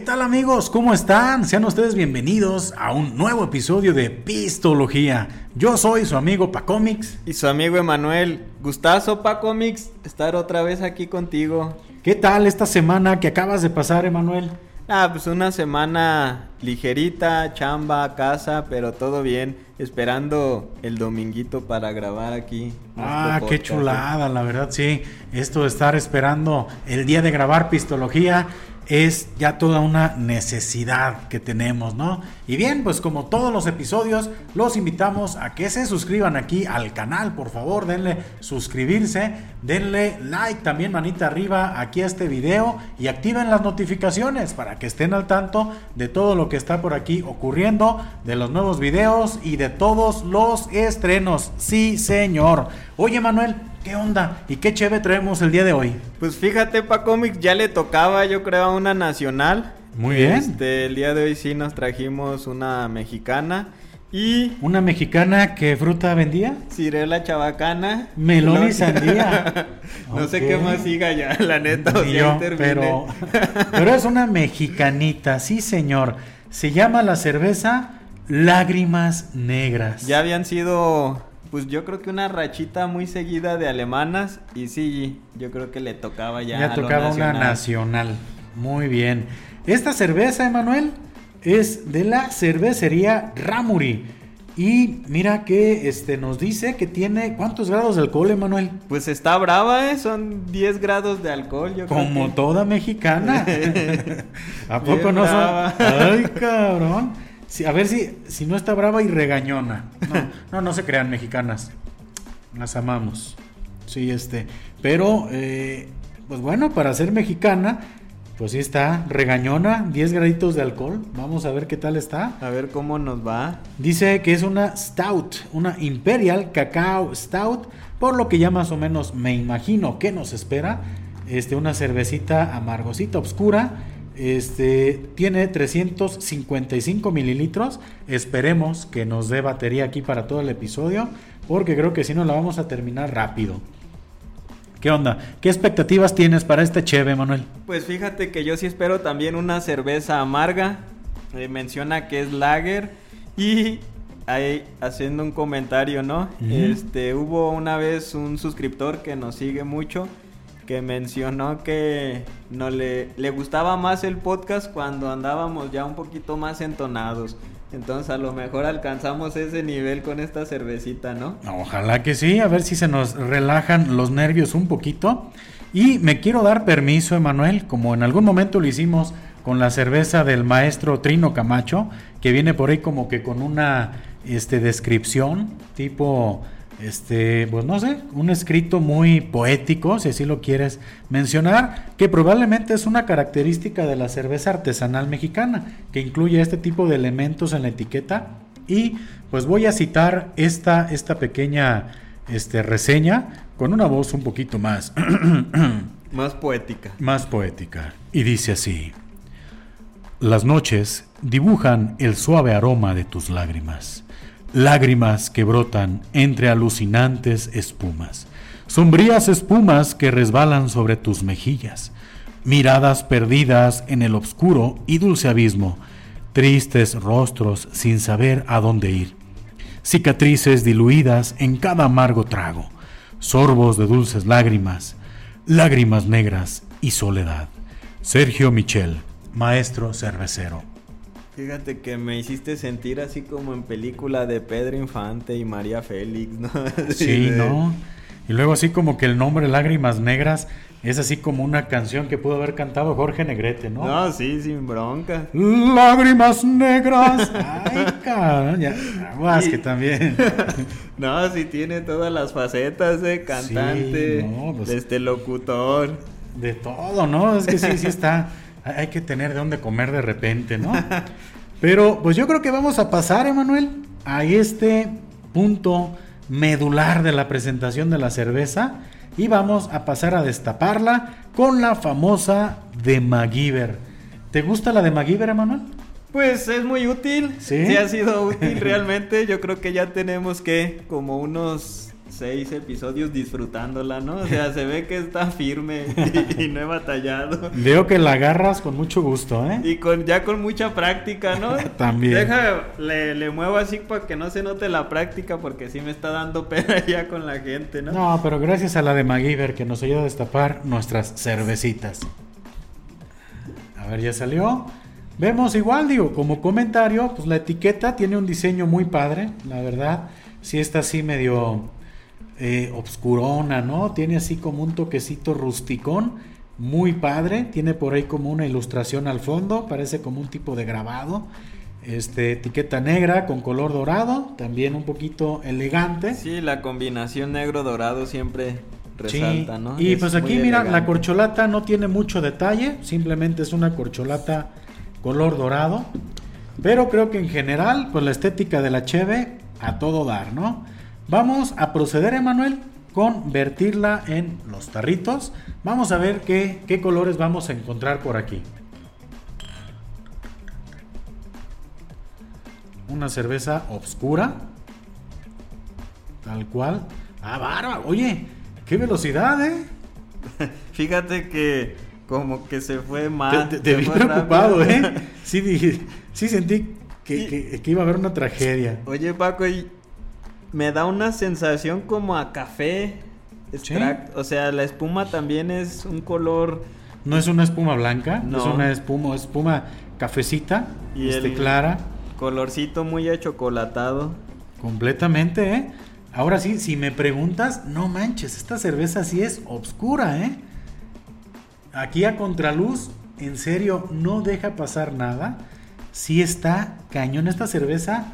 ¿Qué tal amigos? ¿Cómo están? Sean ustedes bienvenidos a un nuevo episodio de Pistología. Yo soy su amigo Pacomics. Y su amigo Emanuel. Gustazo Pacomics, estar otra vez aquí contigo. ¿Qué tal esta semana que acabas de pasar, Emanuel? Ah, pues una semana ligerita, chamba, casa, pero todo bien. Esperando el dominguito para grabar aquí. Ah, qué chulada, la verdad, sí. Esto de estar esperando el día de grabar Pistología es ya toda una necesidad que tenemos, ¿no? Y bien, pues como todos los episodios, los invitamos a que se suscriban aquí al canal, por favor, denle suscribirse, denle like también manita arriba aquí a este video y activen las notificaciones para que estén al tanto de todo lo que está por aquí ocurriendo, de los nuevos videos y de todos los estrenos. Sí, señor. Oye, Manuel, ¿Qué onda? ¿Y qué chévere traemos el día de hoy? Pues fíjate, pa Comics ya le tocaba, yo creo, a una nacional. Muy bien. Este, el día de hoy sí nos trajimos una mexicana. Y. ¿Una mexicana que fruta vendía? Cirela chabacana. Melón y sandía. no sé qué más siga ya, la neta. O yo, pero, pero es una mexicanita, sí, señor. Se llama la cerveza Lágrimas Negras. Ya habían sido pues yo creo que una rachita muy seguida de alemanas y sí, yo creo que le tocaba ya. Ya tocaba una nacional. Muy bien. Esta cerveza, Emanuel, es de la cervecería Ramuri. Y mira que este nos dice que tiene ¿cuántos grados de alcohol, Emanuel? Pues está brava, ¿eh? Son 10 grados de alcohol, yo Como toda mexicana. ¿A poco no son? Ay, cabrón a ver si, si no está brava y regañona. No, no, se crean mexicanas. Las amamos. Sí, este. Pero, eh, pues bueno, para ser mexicana, pues sí está regañona, 10 graditos de alcohol. Vamos a ver qué tal está. A ver cómo nos va. Dice que es una stout, una Imperial Cacao Stout, por lo que ya más o menos me imagino que nos espera. Este, una cervecita amargosita, oscura este tiene 355 mililitros. Esperemos que nos dé batería aquí para todo el episodio. Porque creo que si no la vamos a terminar rápido. ¿Qué onda? ¿Qué expectativas tienes para este cheve, Manuel? Pues fíjate que yo sí espero también una cerveza amarga. Eh, menciona que es lager. Y ahí haciendo un comentario, ¿no? Este hubo una vez un suscriptor que nos sigue mucho que mencionó que no le, le gustaba más el podcast cuando andábamos ya un poquito más entonados. Entonces a lo mejor alcanzamos ese nivel con esta cervecita, ¿no? Ojalá que sí, a ver si se nos relajan los nervios un poquito. Y me quiero dar permiso, Emanuel, como en algún momento lo hicimos con la cerveza del maestro Trino Camacho, que viene por ahí como que con una este, descripción tipo este, pues no sé, un escrito muy poético, si así lo quieres mencionar, que probablemente es una característica de la cerveza artesanal mexicana, que incluye este tipo de elementos en la etiqueta. Y pues voy a citar esta, esta pequeña este, reseña con una voz un poquito más... más poética. Más poética. Y dice así. Las noches dibujan el suave aroma de tus lágrimas lágrimas que brotan entre alucinantes espumas, sombrías espumas que resbalan sobre tus mejillas, miradas perdidas en el oscuro y dulce abismo, tristes rostros sin saber a dónde ir, cicatrices diluidas en cada amargo trago, sorbos de dulces lágrimas, lágrimas negras y soledad. Sergio Michel, maestro cervecero. Fíjate que me hiciste sentir así como en película de Pedro Infante y María Félix, ¿no? Sí, ¿no? Y luego así como que el nombre Lágrimas Negras es así como una canción que pudo haber cantado Jorge Negrete, ¿no? No, sí, sin bronca. Lágrimas Negras. Ay, cabrón, ya. Aguas que también. no, sí tiene todas las facetas de cantante, pues de este locutor. De todo, ¿no? Es que sí, sí está hay que tener de dónde comer de repente, ¿no? Pero pues yo creo que vamos a pasar, Emanuel, a este punto medular de la presentación de la cerveza y vamos a pasar a destaparla con la famosa de MacGyver. ¿Te gusta la de MacGyver, Emanuel? Pues es muy útil. Sí. Sí ha sido útil realmente. Yo creo que ya tenemos que como unos seis episodios disfrutándola, ¿no? O sea, se ve que está firme y, no he batallado. Veo que la agarras con mucho gusto, ¿eh? Y con ya con mucha práctica, ¿no? También. Deja, le, le, muevo así para que no se note la práctica porque sí me está dando pena ya con la gente, ¿no? No, pero gracias a la de MacGyver que nos ayuda a destapar nuestras cervecitas. A ver, ya salió. Vemos igual, digo, como comentario, pues la etiqueta tiene un diseño muy padre, la verdad. Sí está así medio eh, obscurona, ¿no? Tiene así como un toquecito rusticón, muy padre. Tiene por ahí como una ilustración al fondo, parece como un tipo de grabado. Este, etiqueta negra con color dorado, también un poquito elegante. Sí, la combinación negro-dorado siempre resalta, ¿no? Y pues aquí, mira, la corcholata no tiene mucho detalle, simplemente es una corcholata color dorado. Pero creo que en general, pues la estética de la Cheve a todo dar, ¿no? Vamos a proceder, Emanuel, con vertirla en los tarritos. Vamos a ver qué, qué colores vamos a encontrar por aquí. Una cerveza oscura. Tal cual. Ah, barba. Oye, qué velocidad, ¿eh? Fíjate que como que se fue mal. Te, vi preocupado, ¿eh? Sí, sí sentí que, iba a haber una tragedia. Oye, Paco, y me da una sensación como a café. O sea, la espuma también es un color. No es una espuma blanca, no. es una espuma, espuma cafecita, y este, clara. Colorcito muy achocolatado. Completamente, ¿eh? Ahora sí, si me preguntas, no manches, esta cerveza sí es obscura, ¿eh? Aquí a contraluz, en serio, no deja pasar nada. Sí está cañón esta cerveza.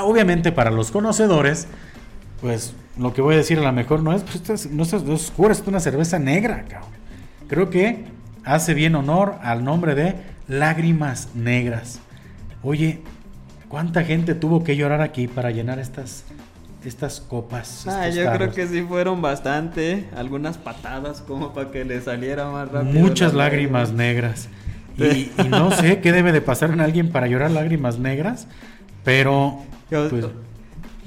Obviamente para los conocedores, pues lo que voy a decir a lo mejor no es, pues, no es, oscura, es una cerveza negra, cabrón. Creo que hace bien honor al nombre de Lágrimas Negras. Oye, ¿cuánta gente tuvo que llorar aquí para llenar estas estas copas. Ah, yo creo que sí fueron bastante. Algunas patadas como para que le saliera más rápido. Muchas lágrimas negras. Y, no sé qué debe de pasar en alguien para llorar lágrimas negras, pero... Pues,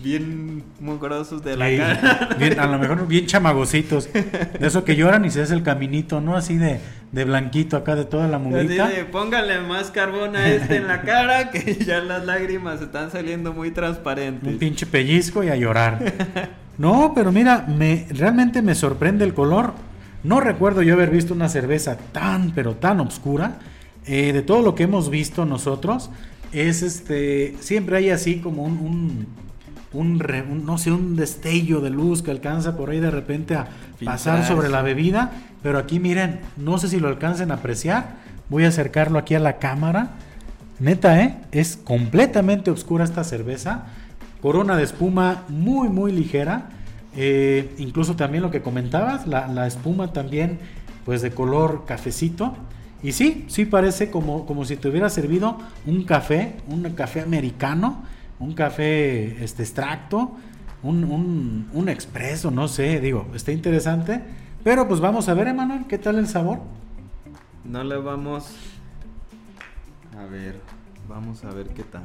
bien mugrosos de la cara. Bien, a lo mejor bien chamagositos. De eso que lloran y se hace el caminito, ¿no? Así de, de blanquito acá de toda la mugrita. Así póngale más carbón a este en la cara que ya las lágrimas están saliendo muy transparentes. Un pinche pellizco y a llorar. No, pero mira, me realmente me sorprende el color. No recuerdo yo haber visto una cerveza tan, pero tan oscura. Eh, de todo lo que hemos visto nosotros, es este, siempre hay así como un un, no sé, un destello de luz que alcanza por ahí de repente a pasar sobre la bebida. Pero aquí miren, no sé si lo alcancen a apreciar. Voy a acercarlo aquí a la cámara. Neta, ¿eh? Es completamente oscura esta cerveza. Corona de espuma muy, muy ligera. Eh, incluso también lo que comentabas, la, la, espuma también, pues de color cafecito. Y sí, sí parece como, como si te hubiera servido un café, un café americano un café este extracto, un, un, un expreso, no sé, digo, está interesante. Pero pues vamos a ver, Emanuel, ¿qué tal el sabor? No le vamos a ver, vamos a ver qué tal.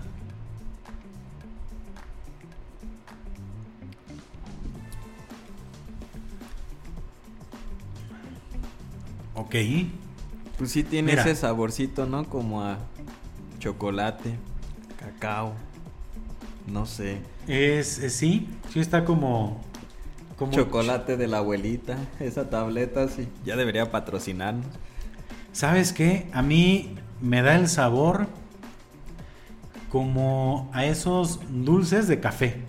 Ok. Pues sí tiene ese saborcito, ¿no? Como a chocolate, cacao. No sé. Es, sí, sí está como, como chocolate de la abuelita, esa tableta sí, ya debería patrocinarnos. ¿Sabes qué? A mí me da el sabor como a esos dulces de café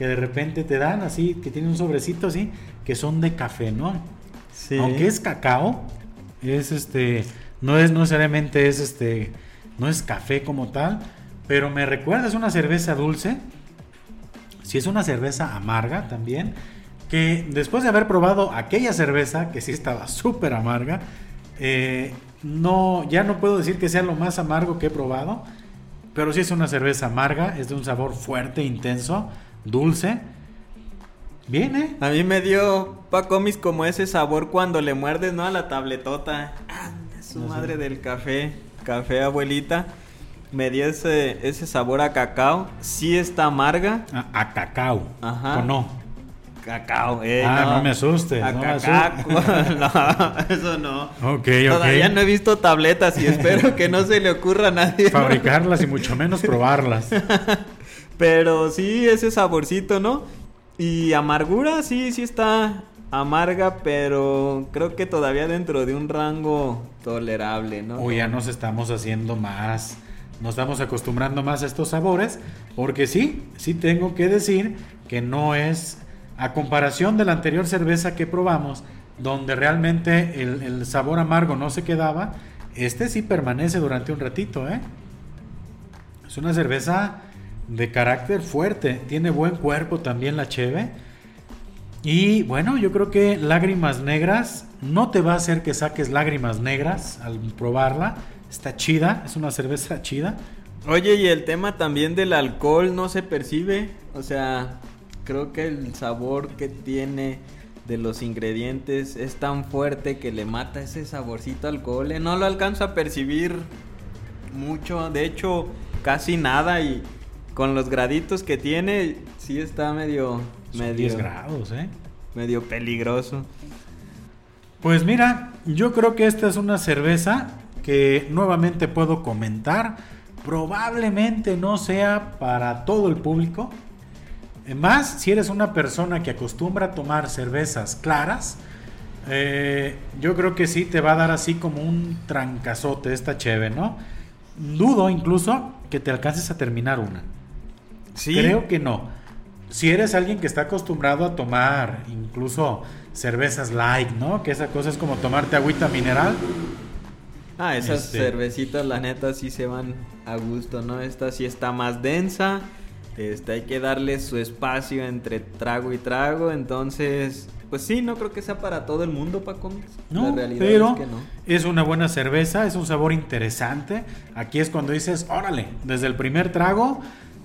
que de repente te dan así, que tienen un sobrecito así, que son de café, ¿no? Sí. Aunque es cacao, es este, no es necesariamente es este, no es café como tal, pero me recuerda, es una cerveza dulce. Si es una cerveza amarga también. Que después de haber probado aquella cerveza, que sí estaba súper amarga, eh, no, ya no puedo decir que sea lo más amargo que he probado. Pero sí es una cerveza amarga, es de un sabor fuerte, intenso, dulce. Bien, ¿eh? A mí me dio Pacomis como ese sabor cuando le muerdes, ¿no? A la tabletota. Ah, su madre del café. Café abuelita me dio ese, ese sabor a cacao. Sí está amarga. A, cacao. Ajá. ¿O no? cacao. Eh, ah, no, me asustes. A no, cacaco. no, eso no. Ok, Todavía no he visto tabletas y espero que no se le ocurra a nadie. Fabricarlas y mucho menos probarlas. Pero sí, ese saborcito, ¿no? Y amargura, sí, sí está amarga, pero creo que todavía dentro de un rango tolerable, ¿no? O ya nos estamos haciendo más, nos estamos acostumbrando más a estos sabores, porque sí, sí tengo que decir que no es, a comparación de la anterior cerveza que probamos, donde realmente el, sabor amargo no se quedaba, este sí permanece durante un ratito, ¿eh? Es una cerveza de carácter fuerte, tiene buen cuerpo también la cheve y bueno, yo creo que lágrimas negras no te va a hacer que saques lágrimas negras al probarla. Está chida, es una cerveza chida. Oye, y el tema también del alcohol no se percibe. O sea, creo que el sabor que tiene de los ingredientes es tan fuerte que le mata ese saborcito alcohol. No lo alcanzo a percibir mucho, de hecho, casi nada. Y con los graditos que tiene, sí está medio medio 10 grados, ¿eh? Medio peligroso. Pues mira, yo creo que esta es una cerveza que nuevamente puedo comentar. Probablemente no sea para todo el público. Más si eres una persona que acostumbra a tomar cervezas claras, eh, yo creo que sí te va a dar así como un trancazote esta cheve, ¿no? Dudo incluso que te alcances a terminar una. Sí. Creo que no si eres alguien que está acostumbrado a tomar incluso cervezas light, ¿no? Que esa cosa es como tomarte agüita mineral. Ah, esas este cervecitas, la neta, sí se van a gusto, ¿no? Esta sí está más densa. Este, hay que darle su espacio entre trago y trago. Entonces, pues sí, no creo que sea para todo el mundo, Paco. No, pero es, que no. es una buena cerveza, es un sabor interesante. Aquí es cuando dices, órale, desde el primer trago.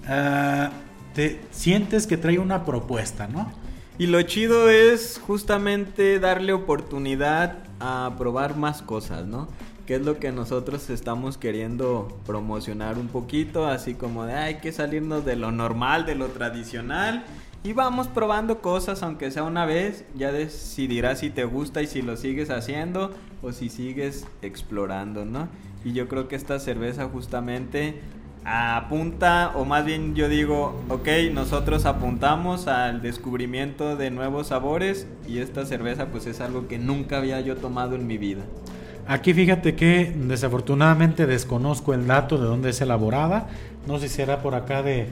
Uh, te sientes que trae una propuesta, ¿no? Y lo chido es justamente darle oportunidad a probar más cosas, ¿no? Que es lo que nosotros estamos queriendo promocionar un poquito, así como de hay que salirnos de lo normal, de lo tradicional. Y vamos probando cosas, aunque sea una vez, ya decidirás si te gusta y si lo sigues haciendo o si sigues explorando, ¿no? Y yo creo que esta cerveza justamente apunta, o más bien yo digo, ok, nosotros apuntamos al descubrimiento de nuevos sabores y esta cerveza pues es algo que nunca había yo tomado en mi vida. Aquí fíjate que desafortunadamente desconozco el dato de dónde es elaborada, no sé si será por acá de,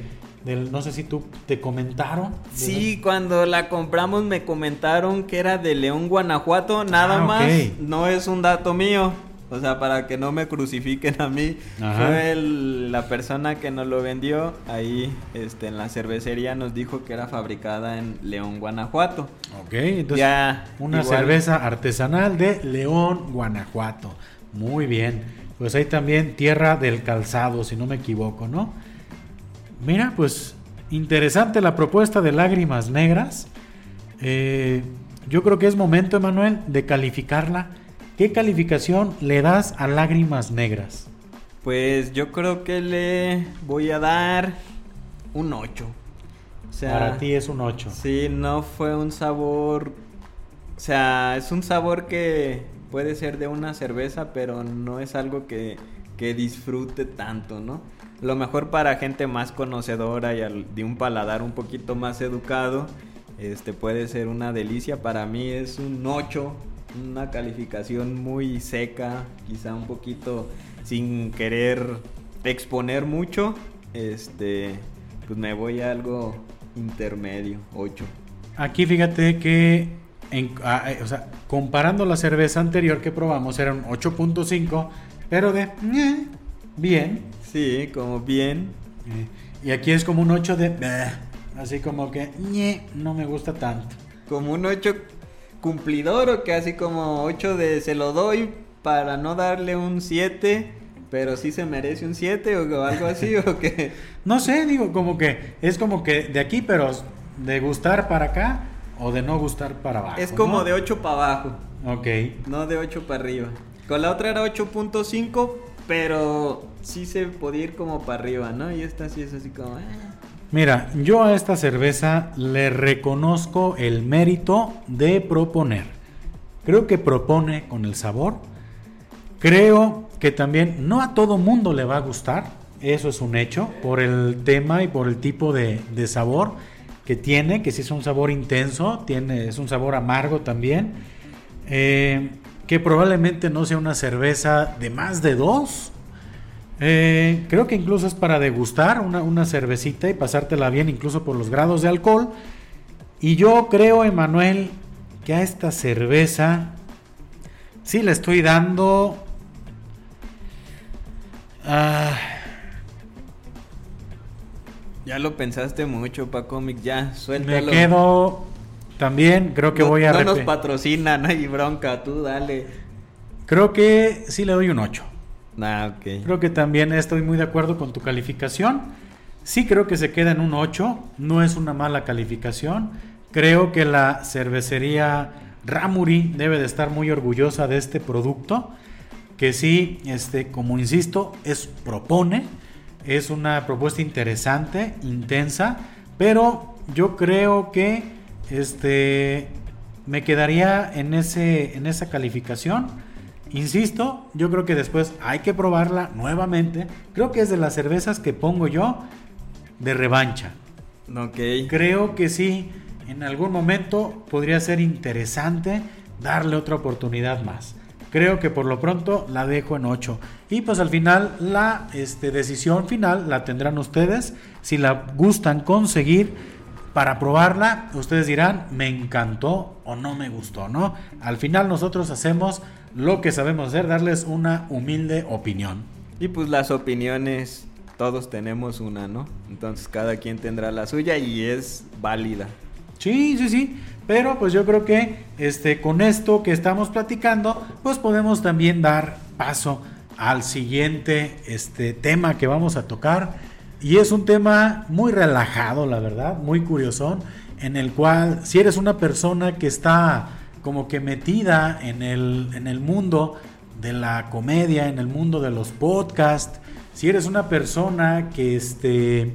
no sé si tú te comentaron. Sí, cuando la compramos me comentaron que era de León, Guanajuato, nada ah, más, no es un dato mío. O sea, para que no me crucifiquen a mí. Fue la persona que nos lo vendió ahí este, en la cervecería. Nos dijo que era fabricada en León, Guanajuato. Ok, entonces ya, una cerveza artesanal de León, Guanajuato. Muy bien. Pues ahí también Tierra del Calzado, si no me equivoco, ¿no? Mira, pues interesante la propuesta de Lágrimas Negras. Eh, yo creo que es momento, Emanuel, de calificarla ¿Qué calificación le das a Lágrimas Negras? Pues yo creo que le voy a dar un 8. O sea, Para ti es un 8. Sí, no fue un sabor... O sea, es un sabor que puede ser de una cerveza, pero no es algo que, que disfrute tanto, ¿no? Lo mejor para gente más conocedora y de un paladar un poquito más educado, este puede ser una delicia. Para mí es un 8 una calificación muy seca, quizá un poquito sin querer exponer mucho, este, pues me voy a algo intermedio, 8. Aquí fíjate que, ah, eh, o sea, comparando la cerveza anterior que probamos, era un 8.5, pero de bien. Sí, como bien. y aquí es como un 8 de así como que no me gusta tanto. Como un 8 cumplidor o que así como 8 de se lo doy para no darle un 7, pero sí se merece un 7 o algo así o que... No sé, digo, como que es como que de aquí, pero de gustar para acá o de no gustar para abajo. Es como de 8 para abajo. Ok. No de 8 para arriba. Con la otra era 8.5, pero sí se podía ir como para arriba, ¿no? Y esta sí es así como... Eh. Mira, yo a esta cerveza le reconozco el mérito de proponer. Creo que propone con el sabor. Creo que también no a todo mundo le va a gustar. Eso es un hecho por el tema y por el tipo de, sabor que tiene, que si es un sabor intenso, tiene, es un sabor amargo también. Eh, que probablemente no sea una cerveza de más de dos eh, creo que incluso es para degustar una, cervecita y pasártela bien incluso por los grados de alcohol. Y yo creo, Emanuel, que a esta cerveza sí le estoy dando... Ah, ya lo pensaste mucho, Pacomic, ya, suéltalo. Me quedo también, creo que voy a... No nos patrocinan, hay bronca, tú dale. Creo que sí le doy un 8. Ah, Creo que también estoy muy de acuerdo con tu calificación. Sí creo que se queda en un 8, no es una mala calificación. Creo que la cervecería Ramuri debe de estar muy orgullosa de este producto, que sí, este, como insisto, es propone, es una propuesta interesante, intensa, pero yo creo que este, me quedaría en, ese, en esa calificación Insisto, yo creo que después hay que probarla nuevamente. Creo que es de las cervezas que pongo yo de revancha. Ok. Creo que sí, en algún momento podría ser interesante darle otra oportunidad más. Creo que por lo pronto la dejo en 8. Y pues al final la este, decisión final la tendrán ustedes. Si la gustan conseguir para probarla, ustedes dirán, me encantó o no me gustó, ¿no? Al final nosotros hacemos lo que sabemos hacer, darles una humilde opinión. Y pues las opiniones, todos tenemos una, ¿no? Entonces cada quien tendrá la suya y es válida. Sí, sí, sí. Pero pues yo creo que este, con esto que estamos platicando, pues podemos también dar paso al siguiente este, tema que vamos a tocar. Y es un tema muy relajado, la verdad, muy curiosón, en el cual si eres una persona que está como que metida en el, en el mundo de la comedia, en el mundo de los podcasts, si eres una persona que, este,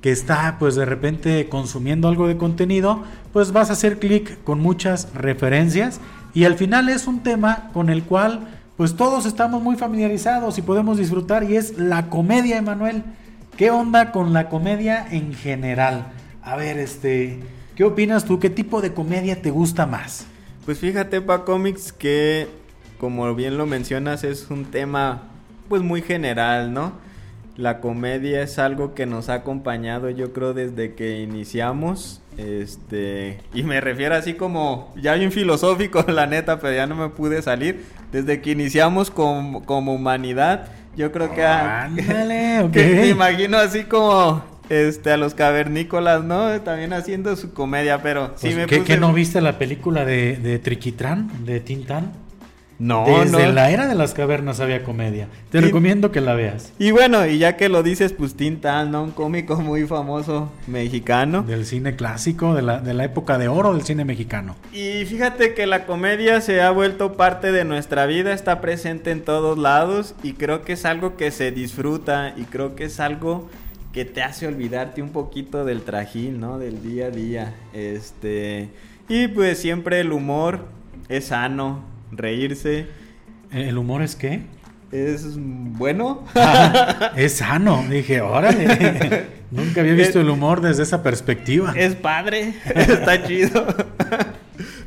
que está pues de repente consumiendo algo de contenido, pues vas a hacer clic con muchas referencias y al final es un tema con el cual pues todos estamos muy familiarizados y podemos disfrutar y es la comedia, Emanuel. ¿Qué onda con la comedia en general? A ver, este, ¿qué opinas tú? ¿Qué tipo de comedia te gusta más? Pues fíjate, Pa Comics, que como bien lo mencionas, es un tema pues muy general, ¿no? La comedia es algo que nos ha acompañado, yo creo, desde que iniciamos. Este, y me refiero así como, ya bien filosófico, la neta, pero ya no me pude salir. Desde que iniciamos como, como humanidad, yo creo que, Ándale, que me imagino así como este, a los cavernícolas, ¿no? También haciendo su comedia, pero sí pues, me ¿qué, ¿qué no viste la película de, de Triquitrán, de Tintán? No, Desde la era de las cavernas había comedia. Te recomiendo que la veas. Y bueno, y ya que lo dices, pues Tintán, ¿no? Un cómico muy famoso mexicano. Del cine clásico, de la, de la época de oro del cine mexicano. Y fíjate que la comedia se ha vuelto parte de nuestra vida, está presente en todos lados y creo que es algo que se disfruta y creo que es algo que te hace olvidarte un poquito del trajín, ¿no? Del día a día. Este, y pues siempre el humor es sano, reírse. ¿El humor es qué? Es bueno. Ah, es sano, dije, órale. Nunca había visto el humor desde esa perspectiva. Es padre, está chido.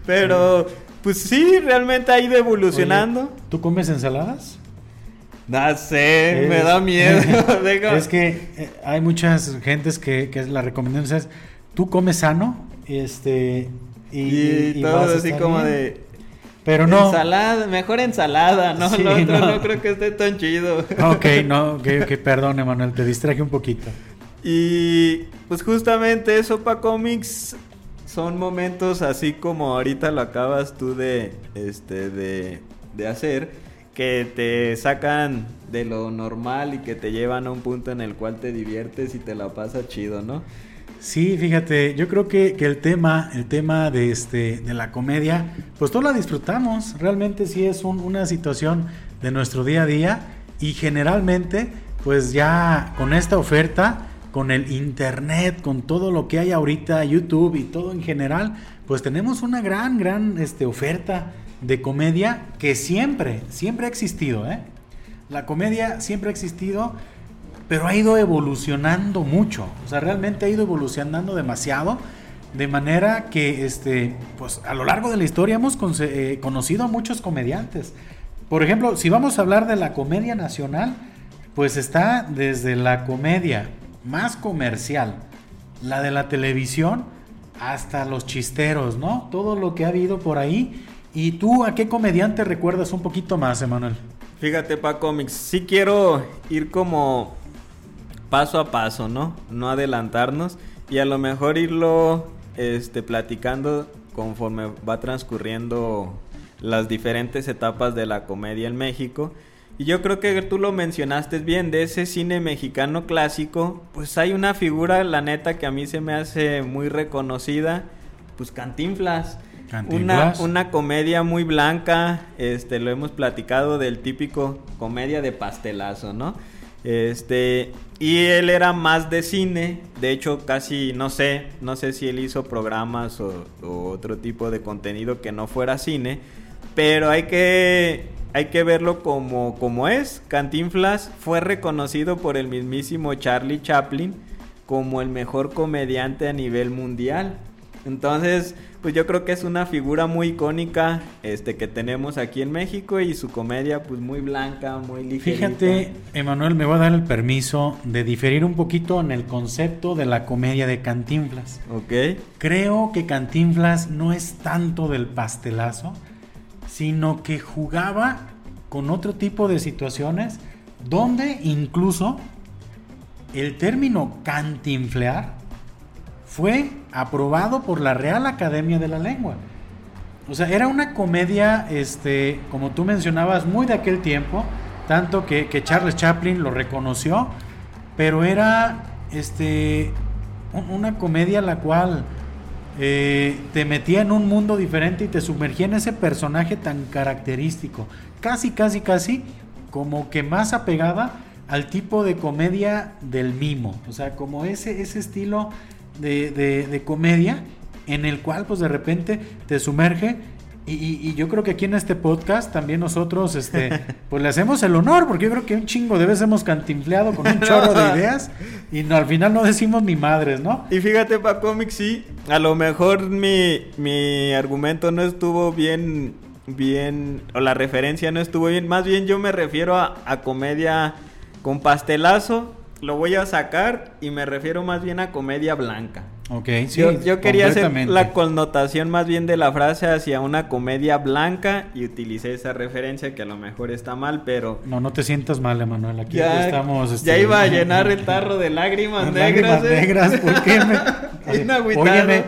Pero, pues sí, realmente ha ido evolucionando. ¿Tú comes ensaladas? No sé, me da miedo. es que eh, hay muchas gentes que, que la recomendación es, tú comes sano, este, y, todo así como de... Pero no. Ensalada, mejor ensalada, ¿no? no. creo que esté tan chido. Ok, no, ok, ok, perdón, Emanuel, te distraje un poquito. Y pues justamente eso para cómics son momentos así como ahorita lo acabas tú de, este, de, de hacer que te sacan de lo normal y que te llevan a un punto en el cual te diviertes y te la pasas chido, ¿no? Sí, fíjate, yo creo que, el tema, el tema de este, de la comedia, pues todos la disfrutamos. Realmente sí es una situación de nuestro día a día y generalmente, pues ya con esta oferta, con el internet, con todo lo que hay ahorita, YouTube y todo en general, pues tenemos una gran, gran este, oferta de comedia que siempre, siempre ha existido. ¿eh? La comedia siempre ha existido, pero ha ido evolucionando mucho. O sea, realmente ha ido evolucionando demasiado. De manera que este, pues, a lo largo de la historia hemos eh, conocido a muchos comediantes. Por ejemplo, si vamos a hablar de la comedia nacional, pues está desde la comedia más comercial, la de la televisión, hasta los chisteros, ¿no? Todo lo que ha habido por ahí. ¿Y tú a qué comediante recuerdas un poquito más, Emanuel? Fíjate, Pa Comics, sí quiero ir como paso a paso, ¿no? No adelantarnos y a lo mejor irlo este, platicando conforme va transcurriendo las diferentes etapas de la comedia en México. Y yo creo que tú lo mencionaste bien, de ese cine mexicano clásico, pues hay una figura, la neta, que a mí se me hace muy reconocida, pues Cantinflas. Una, una comedia muy blanca, este, lo hemos platicado del típico comedia de pastelazo, ¿no? Este, y él era más de cine, de hecho casi no sé, no sé si él hizo programas o, otro tipo de contenido que no fuera cine, pero hay que hay que verlo como, como es. Cantinflas fue reconocido por el mismísimo Charlie Chaplin como el mejor comediante a nivel mundial. Entonces, pues yo creo que es una figura muy icónica este que tenemos aquí en México y su comedia pues muy blanca, muy ligera. Fíjate, Emanuel, me voy a dar el permiso de diferir un poquito en el concepto de la comedia de Cantinflas. Ok. Creo que Cantinflas no es tanto del pastelazo, sino que jugaba con otro tipo de situaciones donde incluso el término cantinflear fue aprobado por la Real Academia de la Lengua. O sea, era una comedia, este, como tú mencionabas, muy de aquel tiempo, tanto que, Charles Chaplin lo reconoció, pero era este, una comedia la cual eh, te metía en un mundo diferente y te sumergía en ese personaje tan característico, casi, casi, casi como que más apegada al tipo de comedia del mimo, o sea, como ese, ese estilo de, comedia en el cual pues de repente te sumerge. Y, yo creo que aquí en este podcast también nosotros este pues le hacemos el honor porque yo creo que un chingo de veces hemos cantinfleado con un chorro de ideas y no, al final no decimos ni madres, ¿no? Y fíjate para cómics sí, a lo mejor mi, mi argumento no estuvo bien bien o la referencia no estuvo bien, más bien yo me refiero a, a comedia con pastelazo lo voy a sacar y me refiero más bien a comedia blanca. Ok, sí. Yo, quería hacer la connotación más bien de la frase hacia una comedia blanca y utilicé esa referencia que a lo mejor está mal, pero... No, no te sientas mal, Emanuel. Aquí ya, estamos... Este... Ya iba a llenar el tarro de lágrimas negras. Lágrimas ¿eh? negras, ¿por qué me...? Óyeme,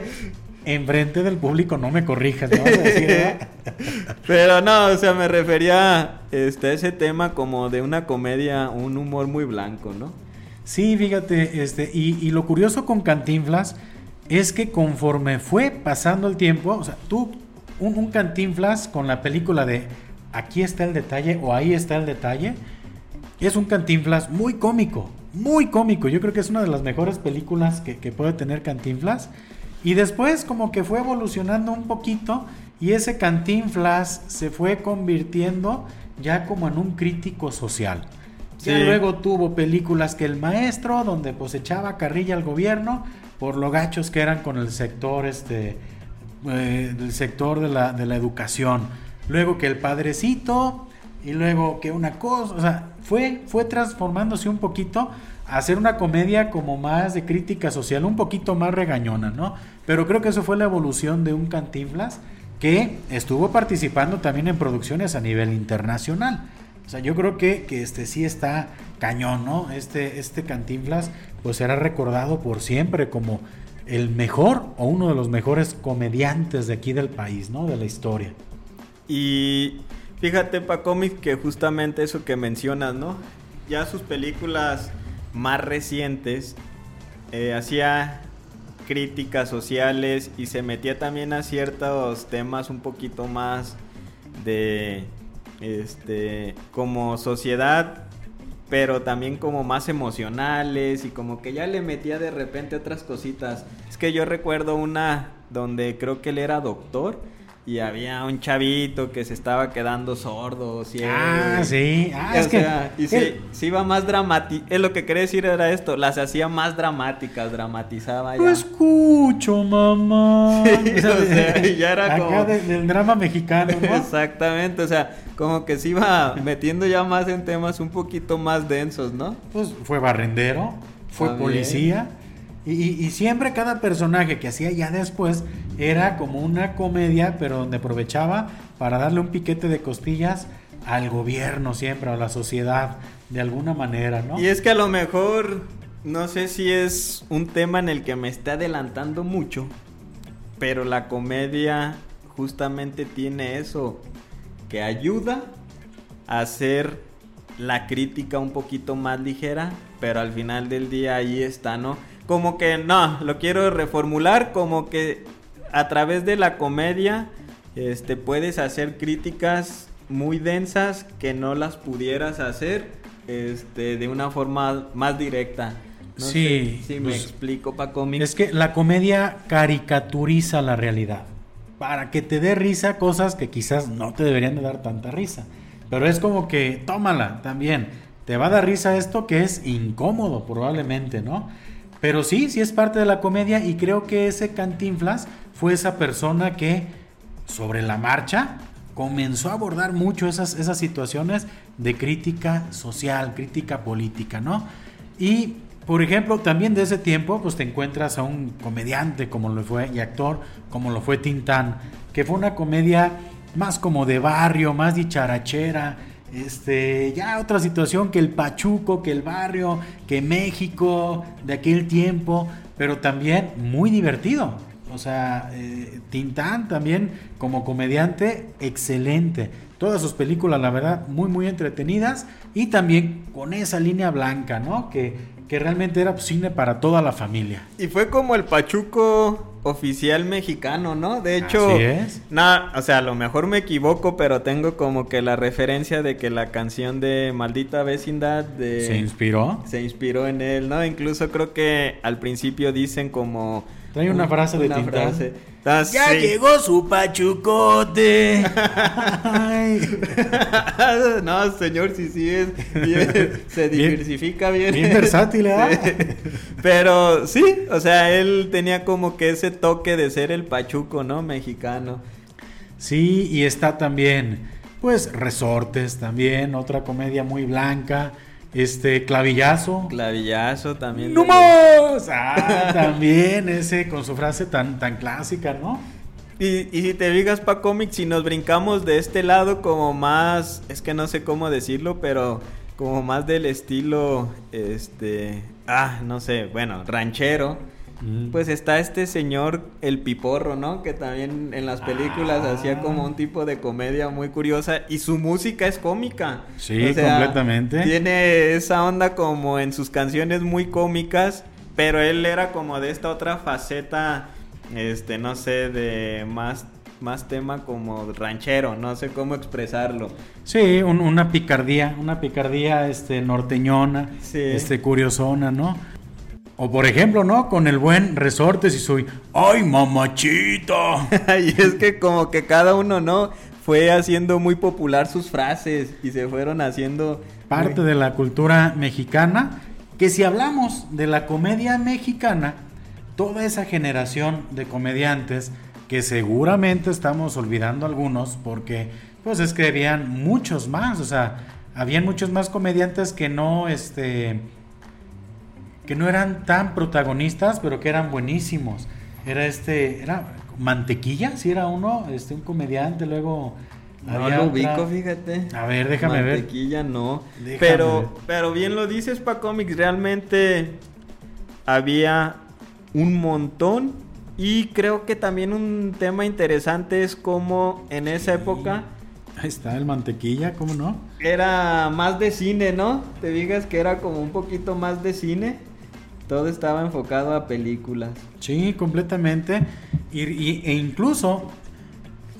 enfrente del público no me corrijas, ¿no? Pero no, o sea, me refería este, a ese tema como de una comedia, un humor muy blanco, ¿no? Sí, fíjate, este, y, lo curioso con Cantinflas es que conforme fue pasando el tiempo, o sea, tú, un, Cantinflas con la película de Aquí está el detalle o Ahí está el detalle, es un Cantinflas muy cómico, muy cómico. Yo creo que es una de las mejores películas que, que puede tener Cantinflas. Y después como que fue evolucionando un poquito y ese Cantinflas se fue convirtiendo ya como en un crítico social luego tuvo películas que El Maestro, donde pues echaba carrilla al gobierno por lo gachos que eran con el sector, este, eh, sector de la, de la educación. Luego que El Padrecito, y luego que una cosa, o sea, fue, fue transformándose un poquito a hacer una comedia como más de crítica social, un poquito más regañona, ¿no? Pero creo que eso fue la evolución de un Cantinflas que estuvo participando también en producciones a nivel internacional. O sea, yo creo que, que este sí está cañón, ¿no? Este, este Cantinflas pues será recordado por siempre como el mejor o uno de los mejores comediantes de aquí del país, ¿no? De la historia. Y fíjate, Pacomic, que justamente eso que mencionas, ¿no? Ya sus películas más recientes eh, hacía críticas sociales y se metía también a ciertos temas un poquito más de este, como sociedad pero también como más emocionales y como que ya le metía de repente otras cositas. Es que yo recuerdo una donde creo que él era doctor y había un chavito que se estaba quedando sordo, ciego. Ah, sí. Ah, es que y se, iba más dramático. Es lo que quería decir era esto, las hacía más dramáticas, dramatizaba ya. Lo escucho, mamá. Sí, o sea, ya era acá como del drama mexicano, ¿no? Exactamente, o sea, como que se iba metiendo ya más en temas un poquito más densos, ¿no? Pues fue barrendero, fue policía. Y, siempre cada personaje que hacía ya después era como una comedia, pero donde aprovechaba para darle un piquete de costillas al gobierno siempre, a la sociedad, de alguna manera, ¿no? Y es que a lo mejor, no sé si es un tema en el que me está adelantando mucho, pero la comedia justamente tiene eso, que ayuda a hacer la crítica un poquito más ligera, pero al final del día ahí está, ¿no? Como que no, lo quiero reformular como que a través de la comedia este puedes hacer críticas muy densas que no las pudieras hacer este de una forma más directa. sí, si me pues, explico para cómics. Es que la comedia caricaturiza la realidad para que te dé risa cosas que quizás no te deberían de dar tanta risa. Pero es como que tómala también. Te va a dar risa esto que es incómodo probablemente, ¿no? Pero sí, sí es parte de la comedia y creo que ese Cantinflas fue esa persona que sobre la marcha comenzó a abordar mucho esas, esas situaciones de crítica social, crítica política, ¿no? Y, por ejemplo, también de ese tiempo, pues te encuentras a un comediante como lo fue y actor como lo fue Tintán, que fue una comedia más como de barrio, más dicharachera, este, ya otra situación que el Pachuco, que el barrio, que México de aquel tiempo, pero también muy divertido. O sea, eh, Tintán también como comediante, excelente. Todas sus películas, la verdad, muy, muy entretenidas. Y también con esa línea blanca, ¿no? Que, que realmente era cine para toda la familia. Y fue como el Pachuco oficial mexicano, ¿no? De hecho, Así es. Nada, o sea, a lo mejor me equivoco, pero tengo como que la referencia de que la canción de Maldita Vecindad de se inspiró. Se inspiró en él, ¿no? Incluso creo que al principio dicen como Trae una frase de Tintán. Ya llegó su pachucote. no, señor, sí, sí es se diversifica bien. Bien, versátil, ¿eh? Pero sí, o sea, él tenía como que ese toque de ser el pachuco, ¿no? Mexicano. Sí, y está también, pues, Resortes también, otra comedia muy blanca. Este, clavillazo. Clavillazo también. ¡No más! Ah, también ese con su frase tan, tan clásica, ¿no? Y, y si te digas pa cómics, si nos brincamos de este lado como más, es que no sé cómo decirlo, pero como más del estilo, este, ah, no sé, bueno, ranchero Mm. Pues está este señor, el piporro, ¿no? Que también en las películas ah. hacía como un tipo de comedia muy curiosa y su música es cómica. Sí, completamente. Tiene esa onda como en sus canciones muy cómicas, pero él era como de esta otra faceta, este, no sé, de más más tema como ranchero, no sé cómo expresarlo. Sí, una picardía, una picardía este norteñona, este curiosona, ¿no? O por ejemplo, ¿no? Con el buen resorte si soy, ¡ay, mamachita! y es que como que cada uno, ¿no? Fue haciendo muy popular sus frases y se fueron haciendo... Parte de la cultura mexicana, que si hablamos de la comedia mexicana, toda esa generación de comediantes, que seguramente estamos olvidando algunos, porque pues es que habían muchos más, o sea, habían muchos más comediantes que no, este que no eran tan protagonistas, pero que eran buenísimos. Era este, era Mantequilla, si era uno, este, un comediante, luego... No lo ubico, fíjate. A ver, déjame ver. Mantequilla no. pero, pero bien lo dices, pa cómics, realmente había un montón. Y creo que también un tema interesante es como en esa época... Ahí está el mantequilla, ¿cómo no? Era más de cine, ¿no? Te digas que era como un poquito más de cine. Todo estaba enfocado a películas. Sí, completamente. Y, e incluso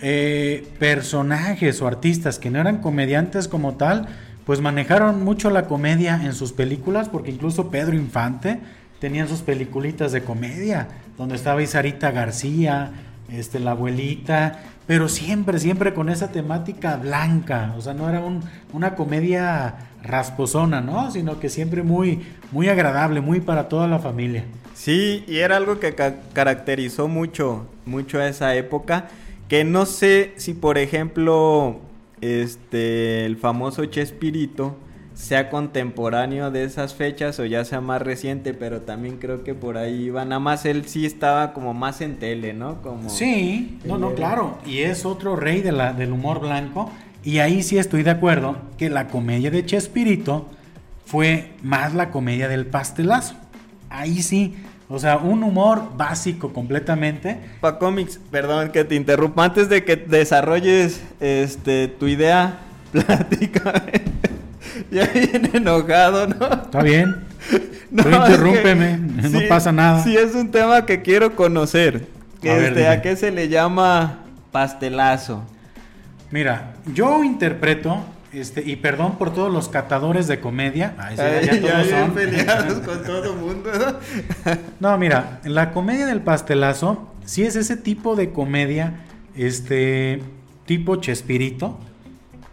eh, personajes o artistas que no eran comediantes como tal, pues manejaron mucho la comedia en sus películas, porque incluso Pedro Infante tenía sus peliculitas de comedia, donde estaba Isarita García, este, la abuelita, pero siempre, siempre con esa temática blanca, o sea, no era un, una comedia rasposona, ¿no? Sino que siempre muy, muy agradable, muy para toda la familia. Sí, y era algo que caracterizó mucho, mucho a esa época, que no sé si, por ejemplo, este, el famoso Chespirito sea contemporáneo de esas fechas o ya sea más reciente, pero también creo que por ahí iba. Nada más él sí estaba como más en tele, ¿no? Como sí, no, no, claro. Y es otro rey de la, del humor blanco. Y ahí sí estoy de acuerdo que la comedia de Chespirito fue más la comedia del pastelazo. Ahí sí. O sea, un humor básico completamente. Pa cómics, perdón que te interrumpa. Antes de que desarrolles este tu idea, platícame ya viene enojado, ¿no? Está bien. No, interrúmpeme, no pasa nada. Sí, es un tema que quiero conocer. A, este, ¿A qué se le llama pastelazo? Mira, yo interpreto, este, y perdón por todos los catadores de comedia. Ay, ya, son. peleados con todo mundo. no, mira, la comedia del pastelazo sí es ese tipo de comedia, este, tipo Chespirito,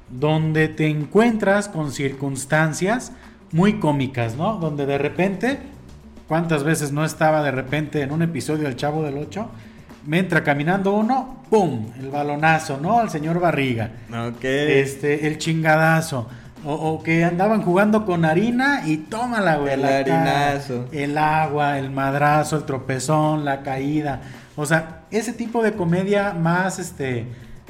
donde te encuentras con circunstancias muy cómicas, ¿no? Donde de repente, ¿cuántas veces no estaba de repente en un episodio del Chavo del Ocho? Me entra caminando uno, ¡pum! El balonazo, ¿no? Al señor Barriga. Ok. Este, el chingadazo. O, que andaban jugando con harina y tómala, güey. El harinazo. el agua, el madrazo, el tropezón, la caída. O sea, ese tipo de comedia más, este,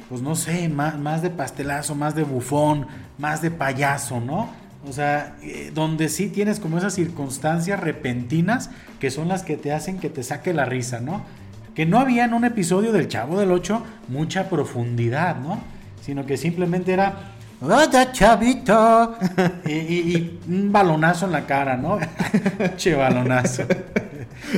pues no sé, más, más de pastelazo, más de bufón, más de payaso, ¿no? O sea, eh, donde sí tienes como esas circunstancias repentinas que son las que te hacen que te saque la risa, ¿no? Que no había en un episodio del Chavo del Ocho mucha profundidad, ¿no? Sino que simplemente era, ¡Hola, chavito! y, y, un balonazo en la cara, ¿no? che balonazo.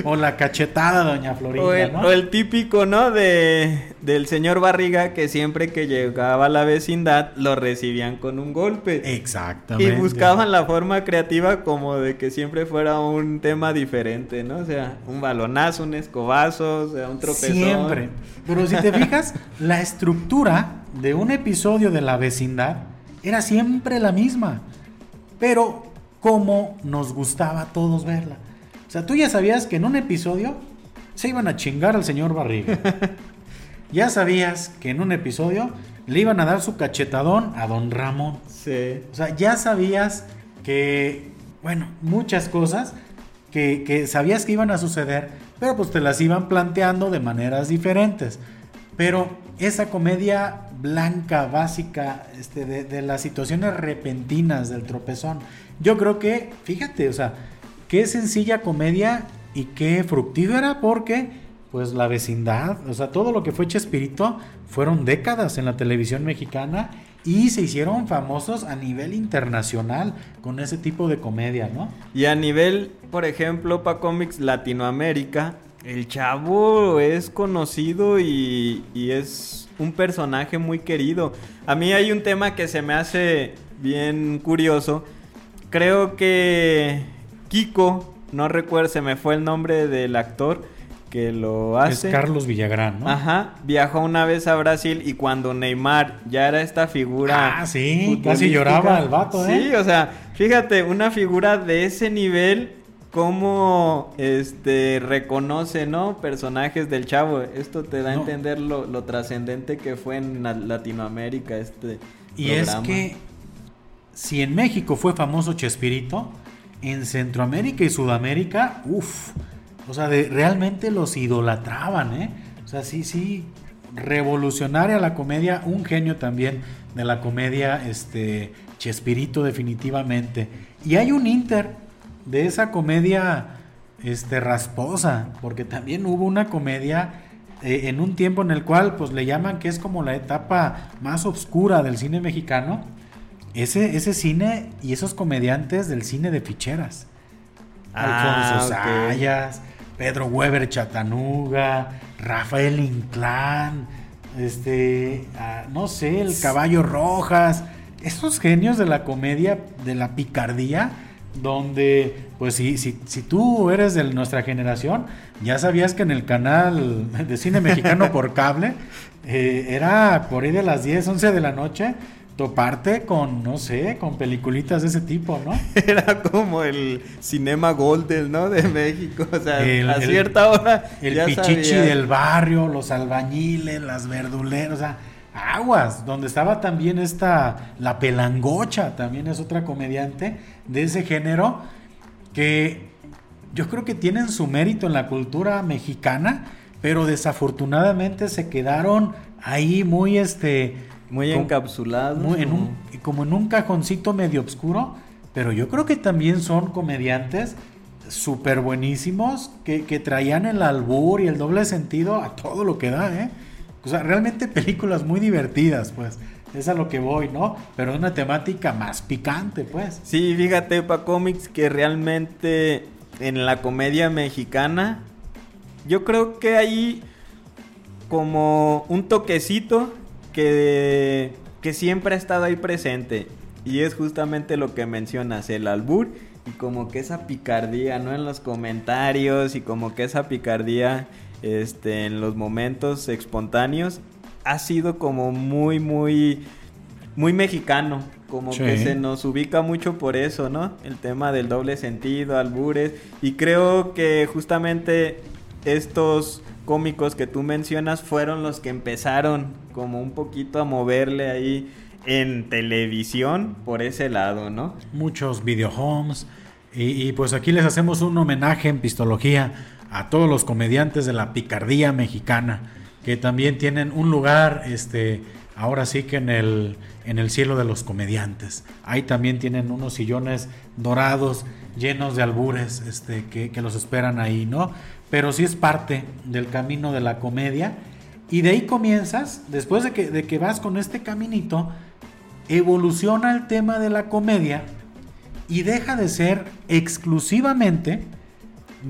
o la cachetada, doña Florinda, o el, ¿no? o el típico, ¿no? De, del señor Barriga que siempre que llegaba a la vecindad lo recibían con un golpe. Exactamente. Y buscaban la forma creativa como de que siempre fuera un tema diferente, ¿no? O sea, un balonazo, un escobazo, o sea, un tropezón. Siempre. Pero si te fijas, la estructura de un episodio de la vecindad era siempre la misma. Pero como nos gustaba a todos verla. O sea, tú ya sabías que en un episodio se iban a chingar al señor Barriga. ya sabías que en un episodio le iban a dar su cachetadón a don Ramón. Sí. O sea, ya sabías que, bueno, muchas cosas que, que, sabías que iban a suceder, pero pues te las iban planteando de maneras diferentes. Pero esa comedia blanca, básica, este, de, las situaciones repentinas del tropezón, yo creo que, fíjate, o sea, qué sencilla comedia y qué fructífera porque pues la vecindad, o sea, todo lo que fue Chespirito fueron décadas en la televisión mexicana y se hicieron famosos a nivel internacional con ese tipo de comedia, ¿no? Y a nivel, por ejemplo, para cómics Latinoamérica, el chavo es conocido y, y es un personaje muy querido. A mí hay un tema que se me hace bien curioso. Creo que Kiko, no recuerdo, se me fue el nombre del actor que lo hace. Es Carlos Villagrán, ¿no? Ajá, viajó una vez a Brasil y cuando Neymar ya era esta figura. Ah, sí, casi lloraba el vato, ¿eh? Sí, o sea, fíjate, una figura de ese nivel, cómo este, reconoce, ¿no? Personajes del chavo. Esto te da a entender lo, lo trascendente que fue en Latinoamérica este. Y es que si en México fue famoso Chespirito, en Centroamérica y Sudamérica, uff, o sea, de, realmente los idolatraban, ¿eh? O sea, sí, sí, revolucionaria la comedia, un genio también de la comedia, este, Chespirito definitivamente. Y hay un inter de esa comedia, este, rasposa, porque también hubo una comedia eh, en un tiempo en el cual, pues le llaman que es como la etapa más oscura del cine mexicano, ese, ese cine y esos comediantes del cine de ficheras. Ah, Alfonso Sayas, Pedro Weber Chatanuga, Rafael Inclán, este, ah, no sé, el Caballo Rojas, esos genios de la comedia, de la picardía, donde, pues si, si, si tú eres de nuestra generación, ya sabías que en el canal de cine mexicano por cable, eh, era por ahí de las 10, 11 de la noche, toparte con, no sé, con peliculitas de ese tipo, ¿no? Era como el cinema golden, ¿no? De México, o sea, a cierta hora. El pichichi del barrio, los albañiles, las verduleras, o sea, aguas, donde estaba también esta, la pelangocha, también es otra comediante de ese género, que yo creo que tienen su mérito en la cultura mexicana, pero desafortunadamente se quedaron ahí muy, este, muy encapsulados. como en un cajoncito medio oscuro. Pero yo creo que también son comediantes súper buenísimos que, traían el albur y el doble sentido a todo lo que da, ¿eh? O sea, realmente películas muy divertidas, pues. Es a lo que voy, ¿no? Pero una temática más picante, pues. Sí, fíjate, Pa Comics, que realmente en la comedia mexicana, yo creo que hay como un toquecito que, que siempre ha estado ahí presente. Y es justamente lo que mencionas, el albur y como que esa picardía, ¿no? En los comentarios y como que esa picardía este, en los momentos espontáneos ha sido como muy, muy, muy mexicano. Como que se nos ubica mucho por eso, ¿no? El tema del doble sentido, albures. Y creo que justamente estos cómicos que tú mencionas fueron los que empezaron como un poquito a moverle ahí en televisión por ese lado, ¿no? Muchos videohomes. Y, y pues aquí les hacemos un homenaje en pistología a todos los comediantes de la picardía mexicana, que también tienen un lugar, este, ahora sí que en el, en el cielo de los comediantes. Ahí también tienen unos sillones dorados, llenos de albures, este, que, que los esperan ahí, ¿no? pero sí es parte del camino de la comedia. Y de ahí comienzas, después de que, de que vas con este caminito, evoluciona el tema de la comedia y deja de ser exclusivamente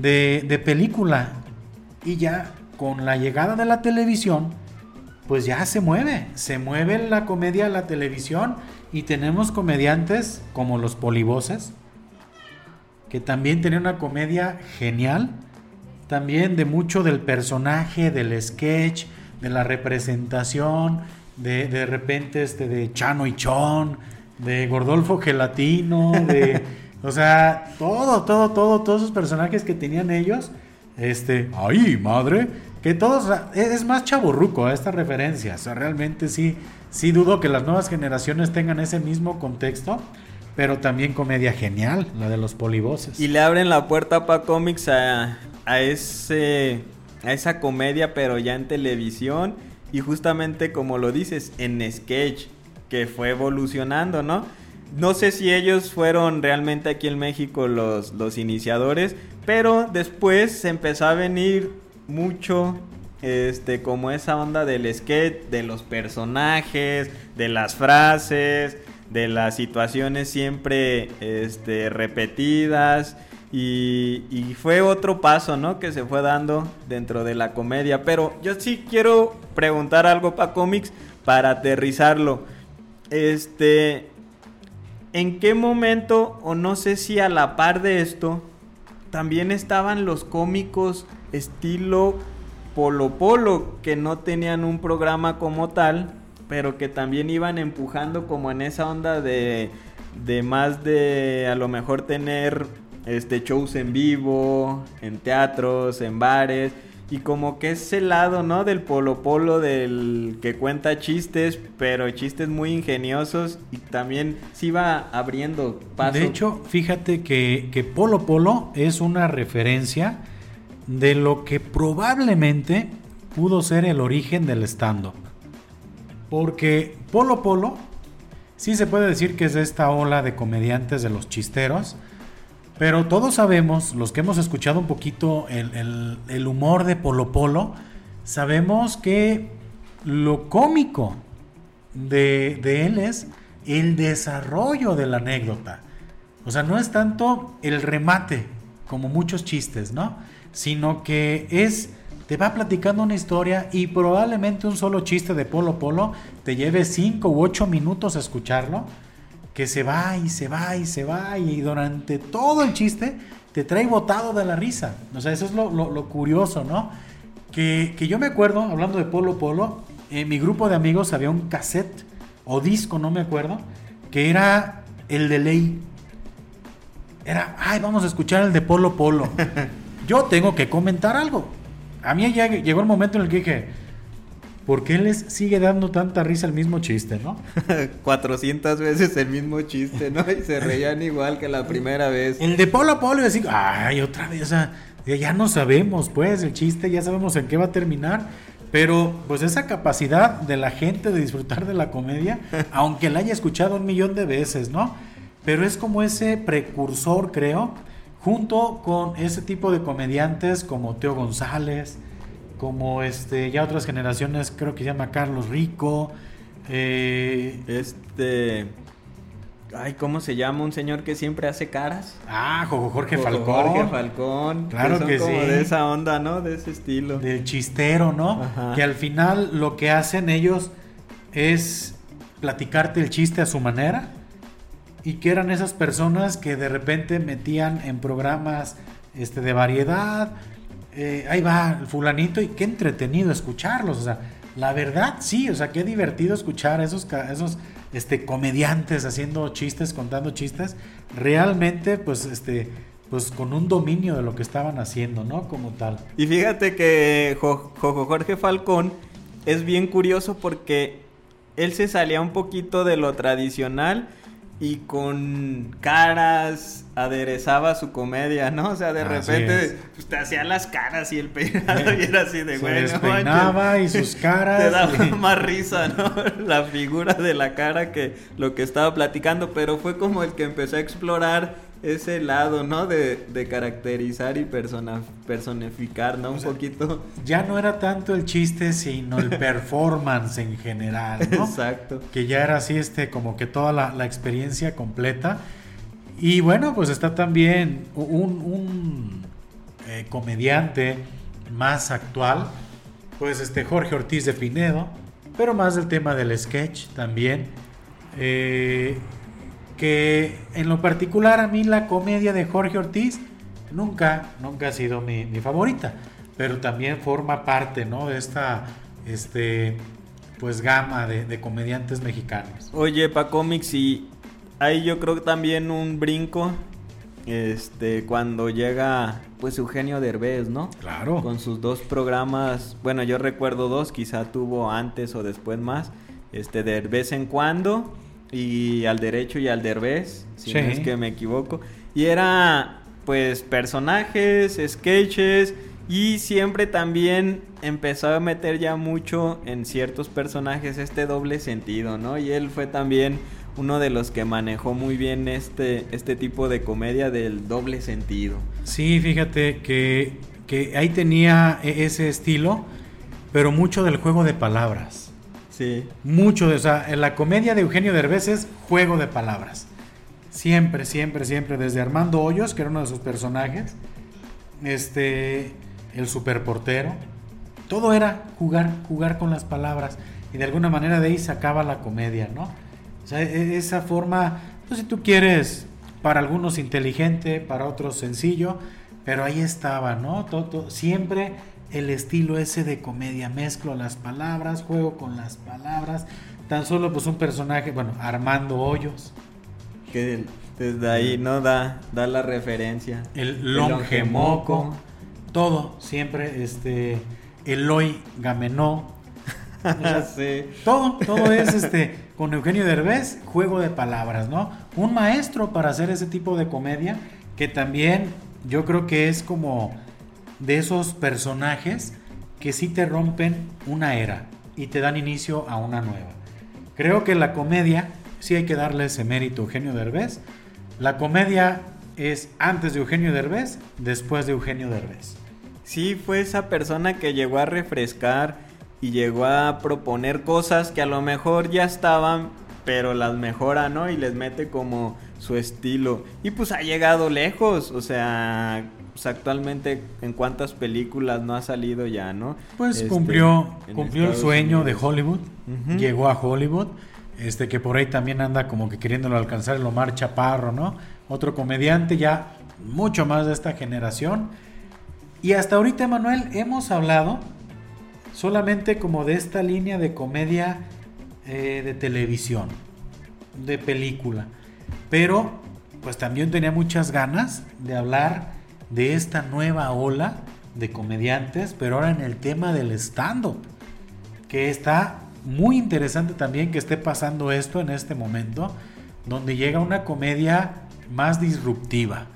de, de película. Y ya con la llegada de la televisión, pues ya se mueve, se mueve la comedia a la televisión. Y tenemos comediantes como los polivoces, que también tienen una comedia genial. También de mucho del personaje, del sketch, de la representación, de, de repente este, de Chano y Chon, de Gordolfo Gelatino, de, o sea, todo, todo, todo, todos esos personajes que tenían ellos, este, ay, madre, que todos, es más chaburruco esta referencia, o sea, realmente sí, sí dudo que las nuevas generaciones tengan ese mismo contexto, pero también comedia genial, la de los polivoces. Y le abren la puerta para cómics a, a, a esa comedia, pero ya en televisión. Y justamente como lo dices, en sketch, que fue evolucionando, ¿no? No sé si ellos fueron realmente aquí en México los, los iniciadores, pero después se empezó a venir mucho este como esa onda del sketch, de los personajes, de las frases, de las situaciones siempre este, repetidas y, fue otro paso, ¿no? Que se fue dando dentro de la comedia. Pero yo sí quiero preguntar algo para cómics para aterrizarlo. Este, ¿en qué momento, o no sé si a la par de esto, también estaban los cómicos estilo Polo Polo, que no tenían un programa como tal, pero que también iban empujando como en esa onda de, de más de a lo mejor tener este, shows en vivo, en teatros, en bares. Y como que ese lado, ¿no? Del polo polo, del que cuenta chistes, pero chistes muy ingeniosos y también se iba abriendo paso. De hecho, fíjate que, que Polo Polo es una referencia de lo que probablemente pudo ser el origen del stand-up. Porque Polo Polo sí se puede decir que es de esta ola de comediantes de los chisteros, pero todos sabemos, los que hemos escuchado un poquito el, humor de Polo Polo, sabemos que lo cómico de, de, él es el desarrollo de la anécdota. O sea, no es tanto el remate como muchos chistes, ¿no? Sino que es te va platicando una historia y probablemente un solo chiste de Polo Polo te lleve 5 u 8 minutos a escucharlo, que se va y se va y se va y durante todo el chiste te trae botado de la risa. O sea, eso es lo, curioso, ¿no? Que, que, yo me acuerdo, hablando de Polo Polo, en mi grupo de amigos había un cassette o disco, no me acuerdo, que era el de ley. Era, ay, vamos a escuchar el de Polo Polo. Yo tengo que comentar algo. A mí ya llegó el momento en el que dije, ¿por qué les sigue dando tanta risa el mismo chiste, no? 400 veces el mismo chiste, ¿no? Y se reían igual que la primera vez. El de Polo Polo, y así, ay, otra vez, o sea, ya no sabemos, pues, el chiste, ya sabemos en qué va a terminar. Pero pues esa capacidad de la gente de disfrutar de la comedia, aunque la haya escuchado un millón de veces, ¿no? Pero es como ese precursor, creo, junto con ese tipo de comediantes como Teo González, como este, ya otras generaciones, creo que se llama Carlos Rico, eh, este... Ay, ¿cómo se llama un señor que siempre hace caras? Ah, Jorge Falcón. Jorge Falcón. Claro que, sí. De esa onda, ¿no? De ese estilo. Del chistero, ¿no? Que al final lo que hacen ellos es platicarte el chiste a su manera. Y que eran esas personas que de repente metían en programas este, de variedad. Eh, ahí va el fulanito y qué entretenido escucharlos. O sea, la verdad sí, o sea, qué divertido escuchar esos, esos este, comediantes haciendo chistes, contando chistes, realmente pues este pues con un dominio de lo que estaban haciendo, ¿no? Como tal. Y fíjate que Jorge Falcón es bien curioso porque él se salía un poquito de lo tradicional y con caras aderezaba su comedia, ¿no? O sea, de repente pues, te hacía las caras y el peinado y era así de güey. Se y sus caras. Te daba más risa, ¿no? La figura de la cara que lo que estaba platicando, pero fue como el que empezó a explorar ese lado, ¿no? De, caracterizar y persona, personificar, ¿no? Un poquito. Ya no era tanto el chiste, sino el performance en general, ¿no? Exacto. Que ya era así, este, como que toda la, experiencia completa. Y bueno, pues está también un, eh, comediante más actual, pues este Jorge Ortiz de Pinedo, pero más del tema del sketch también. Eh, que en lo particular a mí la comedia de Jorge Ortiz nunca, nunca ha sido mi, favorita, pero también forma parte, ¿no? De esta, este, pues gama de, comediantes mexicanos. Oye, pa cómics y ahí yo creo que también un brinco, este, cuando llega, pues Eugenio Derbez, ¿no? Claro. Con sus dos programas, bueno, yo recuerdo dos, quizá tuvo antes o después más, este, de vez en cuando y al derecho y al derbez, si no es que me equivoco. Y era pues personajes, sketches y siempre también empezó a meter ya mucho en ciertos personajes este doble sentido, ¿no? Y él fue también uno de los que manejó muy bien este, este tipo de comedia del doble sentido. Sí, fíjate que, que ahí tenía e-, ese estilo, pero mucho del juego de palabras. Mucho, o sea, en la comedia de Eugenio Derbez es juego de palabras. Siempre, siempre, siempre, desde Armando Hoyos, que era uno de sus personajes, este, el superportero, todo era jugar, jugar con las palabras y de alguna manera de ahí sacaba la comedia, ¿no? Sea, e, esa forma, pues si tú quieres, para algunos inteligente, para otros sencillo, pero ahí estaba, ¿no? todo, siempre el estilo ese de comedia. Mezclo las palabras, juego con las palabras. Tan solo pues un personaje, bueno, Armando Hoyos. Que desde ahí no da, da la referencia. El Longemoco. Todo, siempre, este, Eloy Gamenó. Todo, todo es este, con Eugenio Derbez, juego de palabras, ¿no? Un maestro para hacer ese tipo de comedia que también yo creo que es como de esos personajes que sí te rompen una era y te dan inicio a una nueva. Creo que la comedia, sí hay que darle ese mérito a Eugenio Derbez. La comedia es antes de Eugenio Derbez, después de Eugenio Derbez. Sí, fue esa persona que llegó a refrescar y llegó a proponer cosas que a lo mejor ya estaban, pero las mejora, ¿no? Y les mete como su estilo. Y pues ha llegado lejos, o sea, pues actualmente en cuántas películas no ha salido ya, ¿no? Pues Este, cumplió, cumplió el sueño de. Hollywood, llegó a Hollywood, este que por ahí también anda como que queriéndolo alcanzar el Omar Chaparro, ¿no? Otro comediante ya mucho más de esta generación. Y hasta ahorita, Manuel, hemos hablado solamente como de esta línea de comedia eh, de televisión, de película. Pero pues también tenía muchas ganas de hablar de esta nueva ola de comediantes, pero ahora en el tema del stand-up, que está muy interesante también que esté pasando esto en este momento, donde llega una comedia más disruptiva,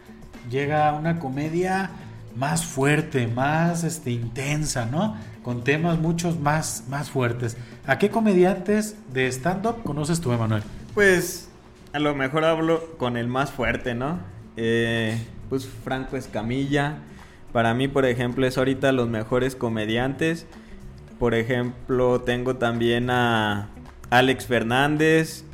llega una comedia más fuerte, más este, intensa, ¿no? Con temas muchos más, más fuertes. ¿A qué comediantes de stand-up conoces tú, Emanuel? Pues a lo mejor hablo con el más fuerte, ¿no? Eh, pues Franco Escamilla. Para mí, por ejemplo, es ahorita los mejores comediantes. Por ejemplo, tengo también a Alex Fernández.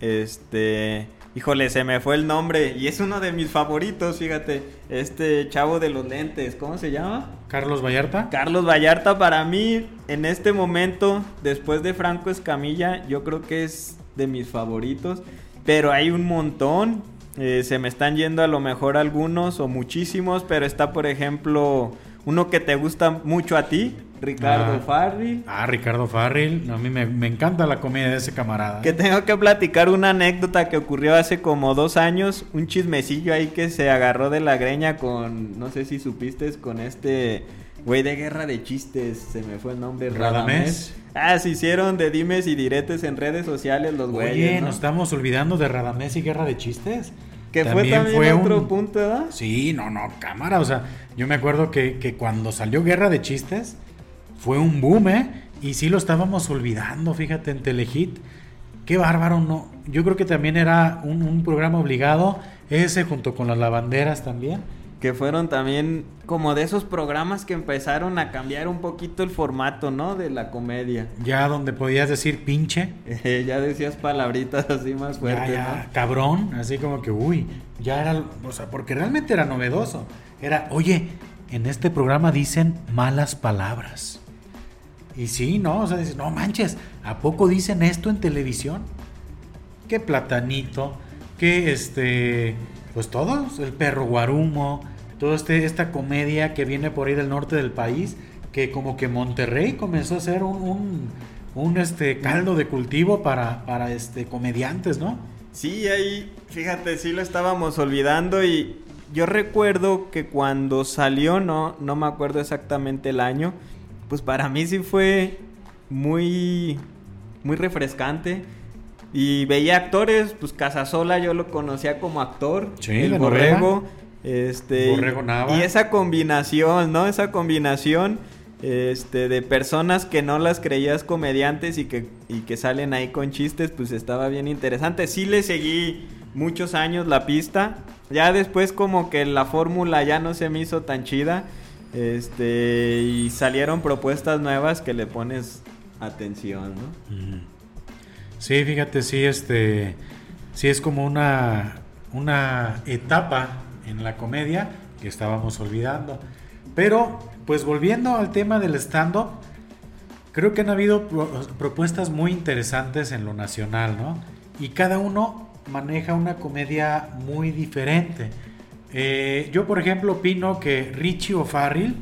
Este. Híjole, se me fue el nombre. Y es uno de mis favoritos, fíjate. Este chavo de los lentes. ¿Cómo se llama? Carlos Vallarta. Carlos Vallarta para mí en este momento, después de Franco Escamilla, yo creo que es de mis favoritos. Pero hay un montón. Eh, se me están yendo a lo mejor algunos o muchísimos. Pero está, por ejemplo, uno que te gusta mucho a ti, Ricardo Ah. Farri. Ah, Ricardo Farril. A mí me, me encanta la comedia de ese camarada. Que tengo que platicar una anécdota que ocurrió hace como dos años. Un chismecillo ahí que se agarró de la greña con, no sé si supiste, con este güey de guerra de chistes. Se me fue el nombre. Radamés. Ah, se hicieron de dimes y diretes en redes sociales los güeyes. Oye, ¿no? nos estamos olvidando de Radamés y Guerra de Chistes. Que fue también otro un- punto, ¿verdad? Sí, no, no, cámara. O sea, yo me acuerdo que, que cuando salió Guerra de Chistes fue un boom, ¿eh? Y sí lo estábamos olvidando, fíjate, en Telehit. Qué bárbaro, ¿no? Yo creo que también era un, un programa obligado. Ese junto con las lavanderas también. Que fueron también como de esos programas que empezaron a cambiar un poquito el formato, ¿no? De la comedia. Ya donde podías decir pinche. Eh, ya decías palabritas así más Ya, fuertes, ya, cabrón, así como que, uy, ya era, o sea, porque realmente era novedoso. Era, oye, en este programa dicen malas palabras. Y sí, ¿no? O sea, dices, no manches, ¿a poco dicen esto en televisión? Que platanito, que este, pues todos, el perro guarumo, toda este, esta comedia que viene por ahí del norte del país, que como que Monterrey comenzó a ser un, un, un, este, caldo de cultivo para, para este, comediantes, ¿no? Sí, ahí, fíjate, sí lo estábamos olvidando y yo recuerdo que cuando salió, no, no me acuerdo exactamente el año, pues para mí sí fue muy, muy refrescante. Y veía actores, pues Casasola yo lo conocía como actor, Sí, el Borrego, este, y esa combinación, ¿no? Esa combinación este, de personas que no las creías comediantes y que, y que salen ahí con chistes, pues estaba bien interesante. Sí le seguí muchos años la pista. Ya después como que la fórmula ya no se me hizo tan chida. Este, y salieron propuestas nuevas que le pones atención, ¿no? Sí, fíjate, sí, este, sí es como una, una etapa en la comedia que estábamos olvidando. Pero, pues volviendo al tema del stand-up, creo que han habido pro- propuestas muy interesantes en lo nacional, ¿no? Y cada uno maneja una comedia muy diferente. Eh, yo, por ejemplo, opino que Richie O'Farrill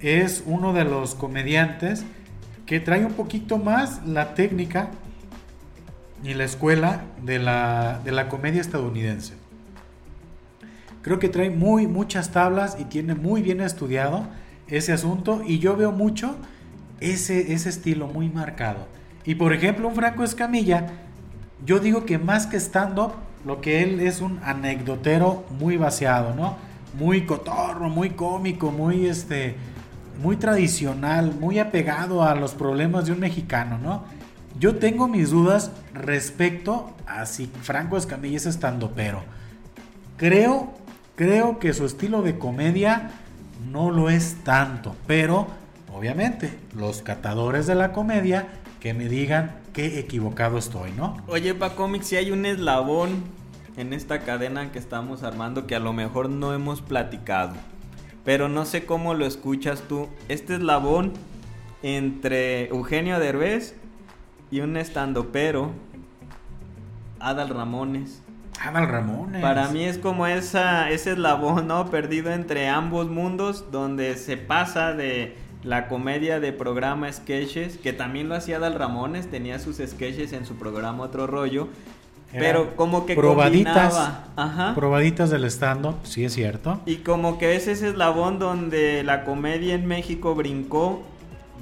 es uno de los comediantes que trae un poquito más la técnica y la escuela de la, de la comedia estadounidense. Creo que trae muy muchas tablas y tiene muy bien estudiado ese asunto y yo veo mucho ese, ese estilo muy marcado. Y por ejemplo, un Franco Escamilla, yo digo que más que stand-up, lo que él es un anecdotero muy vaciado, ¿no? Muy cotorro, muy cómico, muy este muy tradicional, muy apegado a los problemas de un mexicano, ¿no? Yo tengo mis dudas respecto a si Franco Escamilla es estandopero. Creo, creo que su estilo de comedia no lo es tanto, pero obviamente los catadores de la comedia que me digan qué equivocado estoy, ¿no? Oye, pa cómics, si hay un eslabón en esta cadena que estamos armando que a lo mejor no hemos platicado. pero no sé cómo lo escuchas tú. Este eslabón entre Eugenio Derbez y un estandopero, Adal Ramones. Adal Ramones. Para mí es como esa, ese eslabón, ¿no? Perdido entre ambos mundos, donde se pasa de la comedia de programa sketches, que también lo hacía Adal Ramones, tenía sus sketches en su programa Otro Rollo, pero como que probaditas, probaditas del stand-up, sí es cierto. Y como que ese es el eslabón donde la comedia en México brincó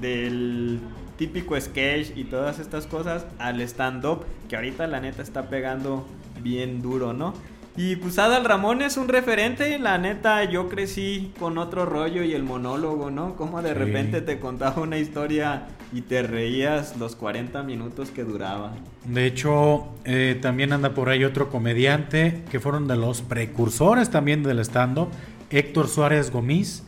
del típico sketch y todas estas cosas al stand-up, que ahorita la neta está pegando bien duro, ¿no? Y pues Adal Ramón es un referente, la neta yo crecí con otro rollo y el monólogo, ¿no? Como de repente te contaba una historia y te reías los 40 minutos que duraba. De hecho, eh, también anda por ahí otro comediante que fueron de los precursores también del stand-up, Héctor Suárez Gomis,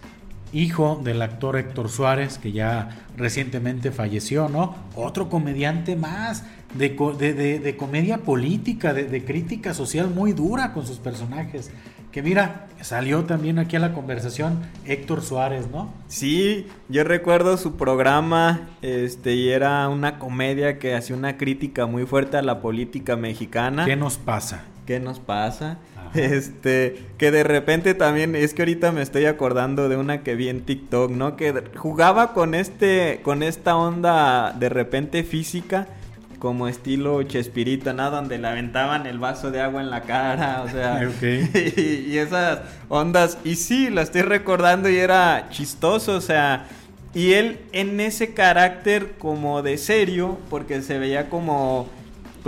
hijo del actor Héctor Suárez, que ya recientemente falleció, ¿no? Otro comediante más de, de, comedia política, de, crítica social muy dura con sus personajes. Que mira, salió también aquí a la conversación Héctor Suárez, ¿no? Sí, yo recuerdo su programa, este, y era una comedia que hacía una crítica muy fuerte a la política mexicana. ¿Qué nos pasa? ¿Qué nos pasa? Este, que de repente también, es que ahorita me estoy acordando de una que vi en TikTok, ¿no? Que jugaba con este, con esta onda de repente física como estilo Chespirito, ¿no? Donde le aventaban el vaso de agua en la cara, o sea, y, esas ondas. Y sí, la estoy recordando y era chistoso, o sea, y él en ese carácter como de serio, porque se veía como,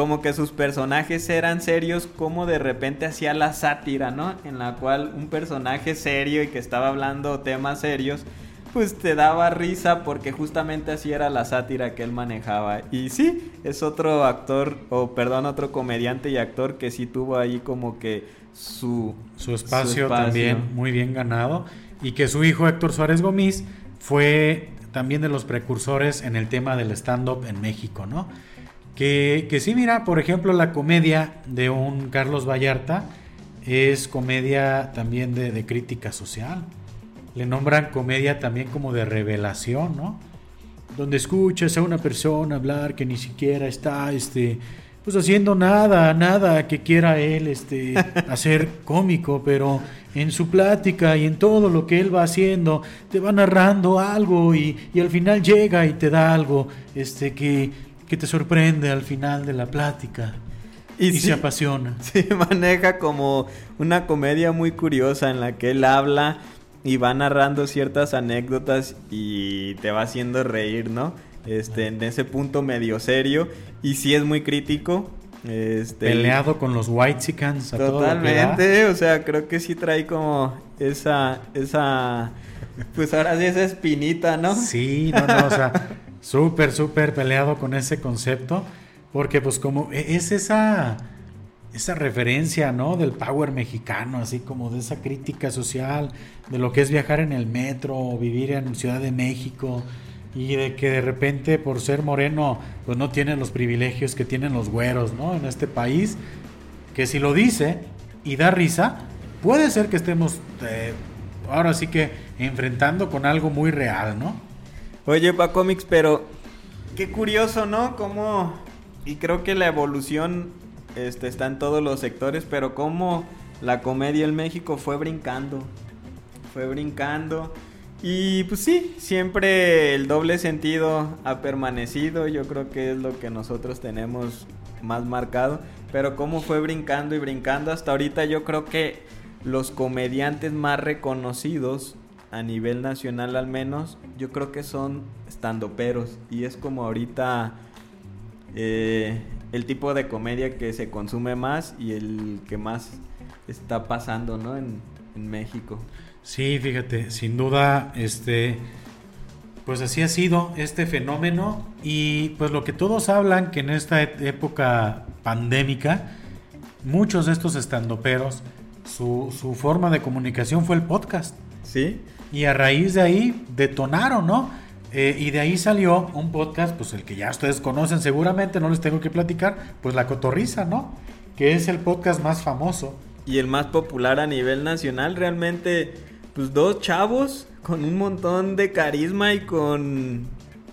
como que sus personajes eran serios, como de repente hacía la sátira, ¿no? En la cual un personaje serio y que estaba hablando temas serios pues te daba risa porque justamente así era la sátira que él manejaba. Y sí, es otro actor, o perdón, otro comediante y actor que sí tuvo ahí como que su, su, espacio, también muy bien ganado. Y que su hijo Héctor Suárez Gómez fue también de los precursores en el tema del stand-up en México, ¿no? Que, que sí, mira, por ejemplo, la comedia de un Carlos Vallarta es comedia también de, de crítica social le nombran comedia también como de revelación, ¿no? Donde escuchas a una persona hablar que ni siquiera está, este, pues haciendo nada, nada que quiera él, este, hacer cómico, pero en su plática y en todo lo que él va haciendo, te va narrando algo y, al final llega y te da algo, este, que, que te sorprende al final de la plática. Y, se apasiona. Sí, maneja como una comedia muy curiosa en la que él habla y va narrando ciertas anécdotas y te va haciendo reír, ¿no? Este, en ese punto medio serio y sí es muy crítico. Este, Peleado con los White a Totalmente, o sea, creo que sí trae como esa, esa, pues ahora sí esa espinita, ¿no? Sí, no, no, o sea, súper, súper peleado con ese concepto, porque pues como e, es esa esa referencia, ¿no? Del power mexicano, así como de esa crítica social, de lo que es viajar en el metro, o vivir en Ciudad de México, y de que de repente por ser moreno, pues no tienen los privilegios que tienen los güeros, ¿no? En este país, que si lo dice y da risa, puede ser que estemos eh, ahora sí que enfrentando con algo muy real, ¿no? Oye, pa cómics, pero qué curioso, ¿no? Como y creo que la evolución este, está en todos los sectores, pero como la comedia en México fue brincando, fue brincando. Y pues sí, siempre el doble sentido ha permanecido, yo creo que es lo que nosotros tenemos más marcado, pero cómo fue brincando y brincando hasta ahorita yo creo que los comediantes más reconocidos a nivel nacional al menos, yo creo que son estandoperos y es como ahorita eh, el tipo de comedia que se consume más y el que más está pasando, ¿no? En, México. Sí, fíjate, sin duda, este, pues así ha sido este fenómeno y pues lo que todos hablan que en esta época pandémica, muchos de estos estandoperos, su, su forma de comunicación fue el podcast. Sí. Y a raíz de ahí detonaron, ¿no? Eh, y de ahí salió un podcast, pues el que ya ustedes conocen seguramente, no les tengo que platicar, pues La Cotorriza, ¿no? Que es el podcast más famoso. Y el más popular a nivel nacional, realmente, pues dos chavos con un montón de carisma y con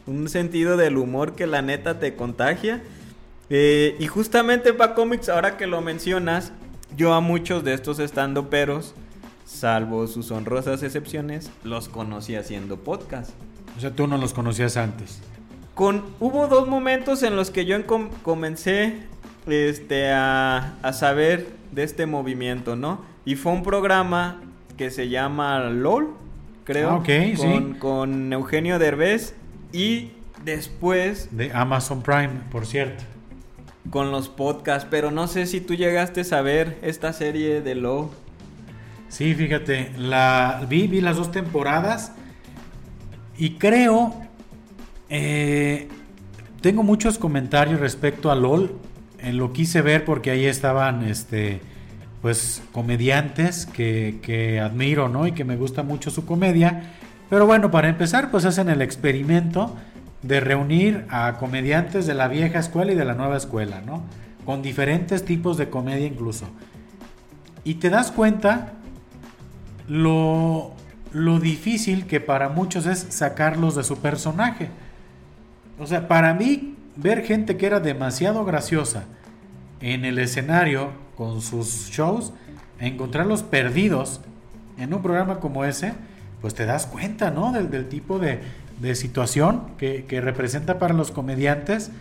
un sentido del humor que la neta te contagia. Eh, y justamente para cómics, ahora que lo mencionas, yo a muchos de estos estando peros, salvo sus honrosas excepciones, los conocí haciendo podcast. O sea, tú no los conocías antes. Con, hubo dos momentos en los que yo comencé este, a, a saber de este movimiento, ¿no? Y fue un programa que se llama LOL, creo. Ah, con, con Eugenio Derbez. Y después... De Amazon Prime, por cierto. Con los podcasts, pero no sé si tú llegaste a ver esta serie de LOL. Sí, fíjate, la vi, vi las dos temporadas y creo, eh, tengo muchos comentarios respecto a LOL. Eh, lo quise ver porque ahí estaban, este, pues, comediantes que, que admiro, ¿no? Y que me gusta mucho su comedia. Pero bueno, para empezar, pues hacen el experimento de reunir a comediantes de la vieja escuela y de la nueva escuela, ¿no? Con diferentes tipos de comedia incluso. Y te das cuenta lo, lo difícil que para muchos es sacarlos de su personaje. O sea, para mí, ver gente que era demasiado graciosa en el escenario con sus shows, encontrarlos perdidos en un programa como ese, pues te das cuenta, ¿no? Del, tipo de, situación que, representa para los comediantes.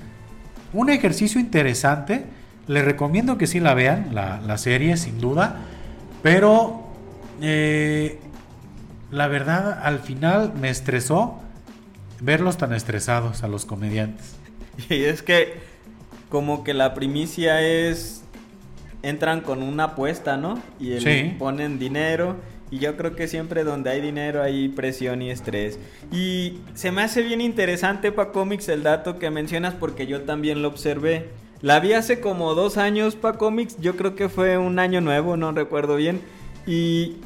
Un ejercicio interesante. Les recomiendo que sí la vean, la, serie, sin duda. Pero eh, la verdad, al final me estresó verlos tan estresados a los comediantes. Y es que como que la primicia es entran con una apuesta, ¿no? Y el, ponen dinero y yo creo que siempre donde hay dinero hay presión y estrés. Y se me hace bien interesante para cómics el dato que mencionas porque yo también lo observé. La vi hace como dos años para cómics, yo creo que fue un año nuevo, no recuerdo bien. Y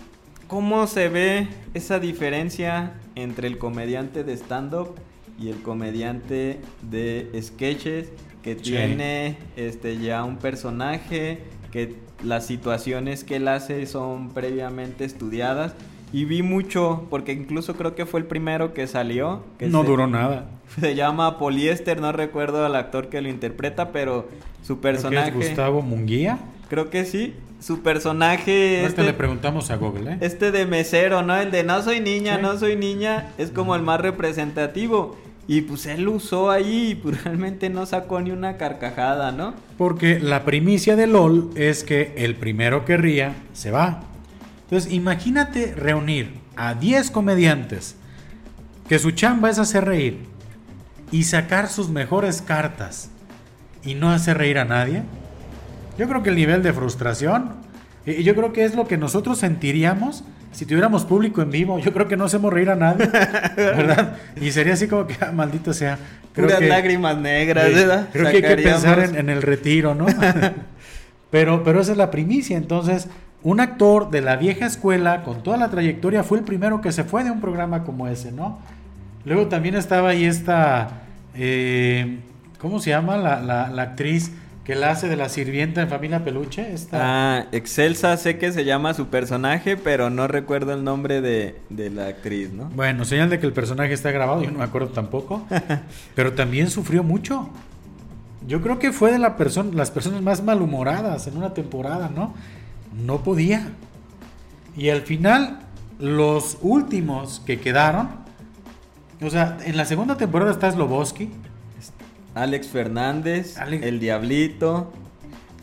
cómo se ve esa diferencia entre el comediante de stand-up y el comediante de sketches que tiene este ya un personaje que las situaciones que él hace son previamente estudiadas. Y vi mucho, porque incluso creo que fue el primero que salió. Que no duró nada. Se llama Poliéster, no recuerdo al actor que lo interpreta, pero su personaje... ¿Es Gustavo Munguía? Creo que sí. Su personaje... este, le preguntamos a Google, ¿eh? Este de mesero, ¿no? El de no soy niña, no soy niña, es como el más representativo. Y pues él usó ahí y pues realmente no sacó ni una carcajada, ¿no? Porque la primicia de LOL es que el primero que ría se va. Entonces imagínate reunir a 10 comediantes que su chamba es hacer reír y sacar sus mejores cartas y no hacer reír a nadie. Yo creo que el nivel de frustración, y yo creo que es lo que nosotros sentiríamos si tuviéramos público en vivo, yo creo que no hacemos reír a nadie, ¿verdad? Y sería así como que, ah, maldito sea. Creo Puras lágrimas negras, ¿verdad? Creo que hay que pensar en, el retiro, ¿no? pero, pero esa es la primicia. Entonces, un actor de la vieja escuela, con toda la trayectoria, fue el primero que se fue de un programa como ese, ¿no? Luego también estaba ahí esta, eh, ¿cómo se llama? La, la, la actriz que la hace de la sirvienta en Familia Peluche. Ah, Excelsa sé que se llama su personaje, pero no recuerdo el nombre de, la actriz, ¿no? Bueno, señal de que el personaje está grabado, yo no me acuerdo tampoco. pero también sufrió mucho. Yo creo que fue de la persona, las personas más malhumoradas en una temporada, ¿no? No podía. Y al final, los últimos que quedaron, o sea, en la segunda temporada está Sloboski Alex Fernández, el Diablito.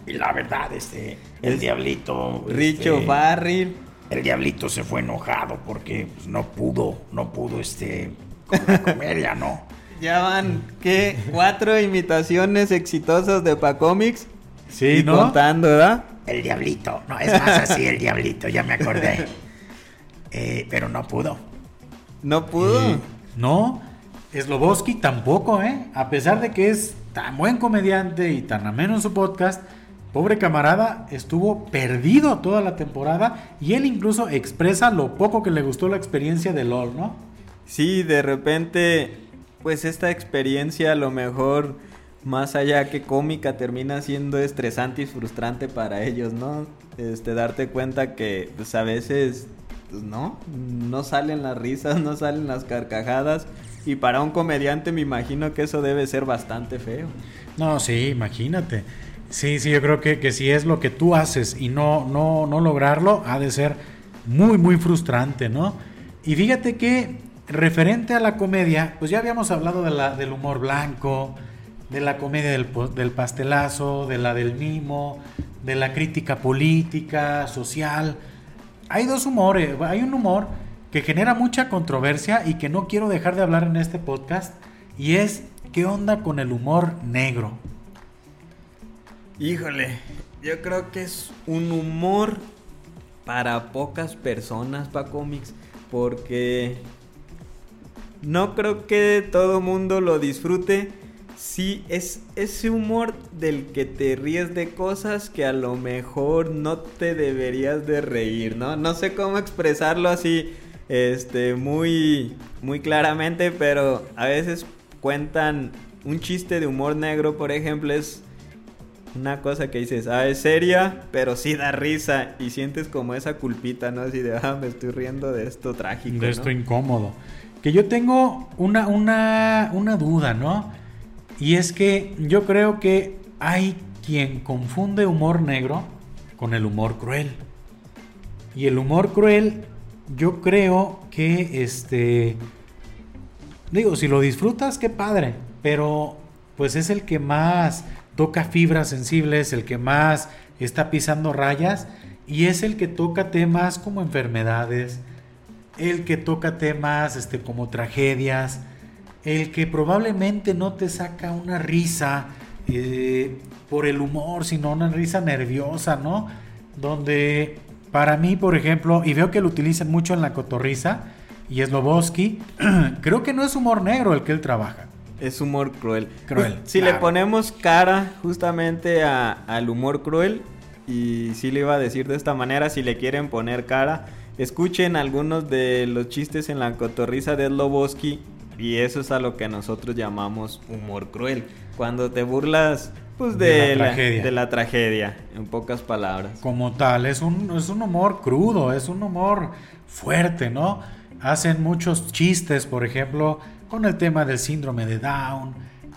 Y la verdad, este, el Diablito. Richo este, El Diablito se fue enojado porque pues, no pudo, no pudo, este, con la comedia, ¿no? Ya van, ¿qué? Cuatro imitaciones exitosas de Pacomics. Sí, ¿no? contando, ¿verdad? El Diablito. No, es más así, el Diablito, ya me acordé. Eh, pero no pudo. ¿No pudo? no. Sloboski tampoco, ¿eh? A pesar de que es tan buen comediante y tan ameno en su podcast, pobre camarada estuvo perdido toda la temporada y él incluso expresa lo poco que le gustó la experiencia de LOL, ¿no? Sí, de repente, pues esta experiencia a lo mejor más allá que cómica termina siendo estresante y frustrante para ellos, ¿no? Este, darte cuenta que pues, a veces pues no, no salen las risas, no salen las carcajadas. Y para un comediante me imagino que eso debe ser bastante feo. No, sí, imagínate. Sí, sí, yo creo que, que si es lo que tú haces y no, no, no lograrlo, ha de ser muy, muy frustrante, ¿no? Y fíjate que referente a la comedia, pues ya habíamos hablado de la, del humor blanco, de la comedia del, del pastelazo, de la del mimo, de la crítica política, social. Hay dos humores, hay un humor que genera mucha controversia y que no quiero dejar de hablar en este podcast, y es ¿qué onda con el humor negro? Híjole, yo creo que es un humor para pocas personas para cómics, porque no creo que todo mundo lo disfrute. Sí, es ese humor del que te ríes de cosas que a lo mejor no te deberías de reír, ¿no? No sé cómo expresarlo así este, muy, muy claramente, pero a veces cuentan un chiste de humor negro, por ejemplo, es una cosa que dices, ah, es seria, pero sí da risa y sientes como esa culpita, ¿no? Así de, ah, me estoy riendo de esto trágico. De esto incómodo. Que yo tengo una, una, una duda, ¿no? Y es que yo creo que hay quien confunde humor negro con el humor cruel. Y el humor cruel yo creo que este digo, si lo disfrutas, qué padre, pero pues es el que más toca fibras sensibles, el que más está pisando rayas y es el que toca temas como enfermedades, el que toca temas este como tragedias, el que probablemente no te saca una risa eh, por el humor, sino una risa nerviosa, ¿no? Donde para mí, por ejemplo, y veo que lo utilizan mucho en la cotorriza, y Sloboski, creo que no es humor negro el que él trabaja. Es humor cruel. Cruel. Si le ponemos cara justamente al humor cruel, y sí le iba a decir de esta manera, si le quieren poner cara, escuchen algunos de los chistes en la cotorriza de Sloboski, y eso es a lo que nosotros llamamos humor cruel. Cuando te burlas pues de, la, tragedia. de la tragedia, en pocas palabras. Como tal, es un, es un humor crudo, es un humor fuerte, ¿no? Hacen muchos chistes, por ejemplo, con el tema del síndrome de Down,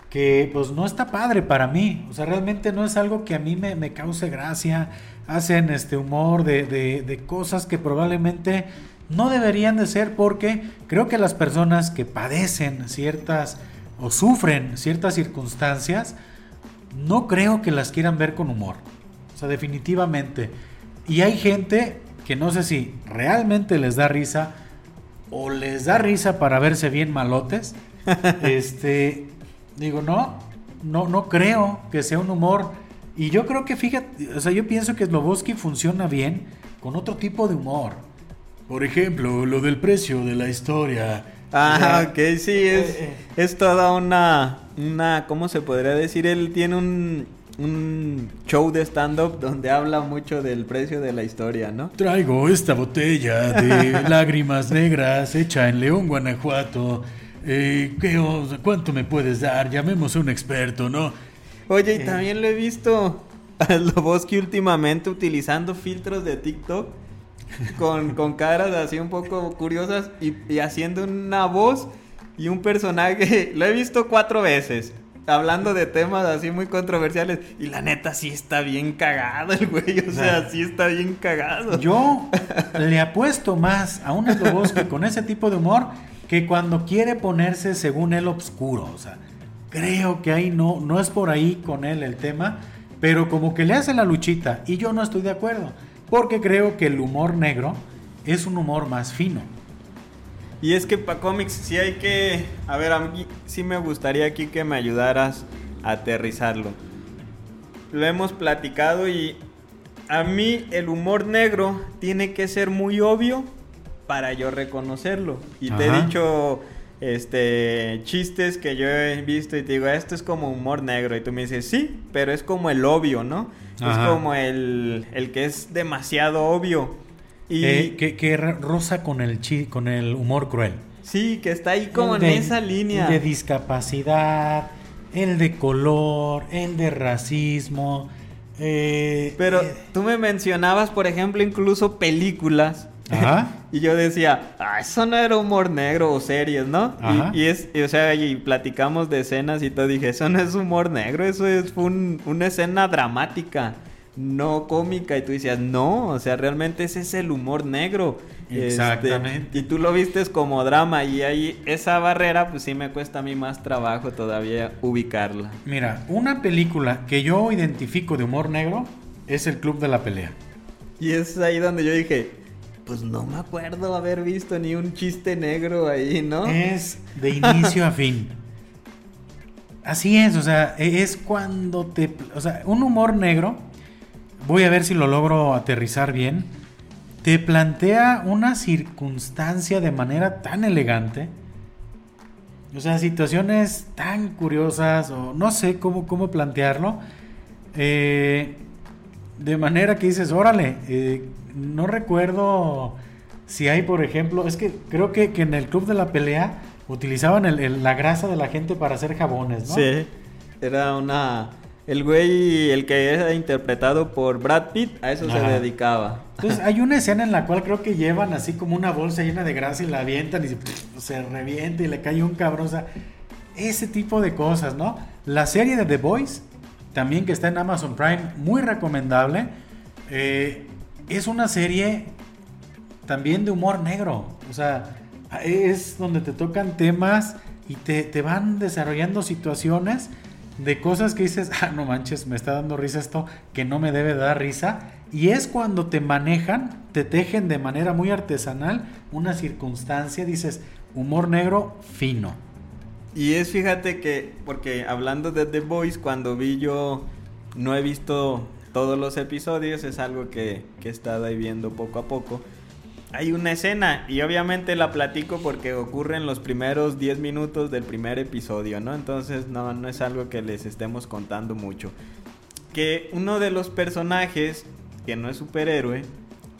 que pues no está padre para mí, o sea, realmente no es algo que a mí me, me cause gracia. Hacen este humor de, de, de cosas que probablemente no deberían de ser porque creo que las personas que padecen ciertas o sufren ciertas circunstancias, no creo que las quieran ver con humor. O sea, definitivamente. Y hay gente que no sé si realmente les da risa o les da risa para verse bien malotes. este, digo, no, no, no creo que sea un humor. Y yo creo que, fíjate, o sea, yo pienso que Sloboski funciona bien con otro tipo de humor. Por ejemplo, lo del precio de la historia. Ah, ok, sí, es, eh, eh. es toda una, una, ¿cómo se podría decir? Él tiene un, un show de stand-up donde habla mucho del precio de la historia, ¿no? Traigo esta botella de lágrimas negras hecha en León, Guanajuato. Eh, ¿qué, ¿Cuánto me puedes dar? Llamemos a un experto, ¿no? Oye, y eh. también lo he visto a Loboski últimamente utilizando filtros de TikTok con, con caras así un poco curiosas y, y haciendo una voz y un personaje. Lo he visto cuatro veces hablando de temas así muy controversiales. Y la neta sí está bien cagado el güey. O sea, sí está bien cagado. Yo le apuesto más a un que con ese tipo de humor que cuando quiere ponerse según él obscuro. O sea, creo que ahí no, no es por ahí con él el tema. Pero como que le hace la luchita. Y yo no estoy de acuerdo. Porque creo que el humor negro es un humor más fino. Y es que para cómics sí hay que... A ver, a mí sí me gustaría aquí que me ayudaras a aterrizarlo. Lo hemos platicado y a mí el humor negro tiene que ser muy obvio para yo reconocerlo. Y te he dicho este chistes que yo he visto y te digo, esto es como humor negro. Y tú me dices, sí, pero es como el obvio, ¿no? Es como el, el que es demasiado obvio. Y eh, que, rosa con el, chi, con el humor cruel. Sí, que está ahí como en esa línea. de discapacidad, el de color, el de racismo. Eh, Pero eh, tú me mencionabas, por ejemplo, incluso películas Ajá. y yo decía, ah, eso no era humor negro o series, ¿no? Y, es, o sea, y platicamos de escenas y todo, dije, eso no es humor negro, eso es una escena dramática no cómica y tú decías, no, o sea, realmente ese es el humor negro. Este, Exactamente. y tú lo vistes como drama y ahí esa barrera pues sí me cuesta a mí más trabajo todavía ubicarla. Mira, una película que yo identifico de humor negro es El Club de la Pelea. Y es ahí donde yo dije, pues no me acuerdo haber visto ni un chiste negro ahí, ¿no? Es de inicio a fin. Así es, o sea, e-, es cuando te... O sea, un humor negro voy a ver si lo logro aterrizar bien, te plantea una circunstancia de manera tan elegante, o sea, situaciones tan curiosas, o no sé cómo, cómo plantearlo, eh, de manera que dices, órale, eh, no recuerdo si hay, por ejemplo, es que creo que, en el club de la pelea utilizaban la grasa de la gente para hacer jabones, ¿no? Sí, era una el güey, el que era interpretado por Brad Pitt, a eso se dedicaba. Entonces hay una escena en la cual creo que llevan así como una bolsa llena de grasa y la avientan y se, revienta y le cae un cabrón. O sea, ese tipo de cosas, ¿no? La serie de The Boys, también que está en Amazon Prime, muy recomendable. Eh, es una serie también de humor negro. O sea, es donde te tocan temas y te, te van desarrollando situaciones de cosas que dices, ah, no manches, me está dando risa esto que no me debe dar risa. Y es cuando te manejan, te tejen de manera muy artesanal una circunstancia, dices, humor negro fino. Y es, fíjate que, porque hablando de The Voice, cuando vi yo, no he visto todos los episodios, es algo que, que he estado ahí viendo poco a poco hay una escena y obviamente la platico porque ocurre en los primeros 10 minutos del primer episodio, ¿no? Entonces no, no es algo que les estemos contando mucho. Que uno de los personajes, que no es superhéroe,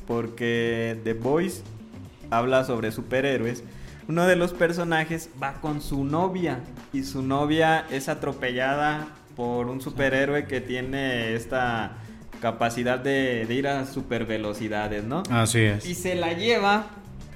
porque The Voice habla sobre superhéroes, uno de los personajes va con su novia y su novia es atropellada por un superhéroe que tiene esta capacidad de, ir a super velocidades, ¿no? Así es. Y se la lleva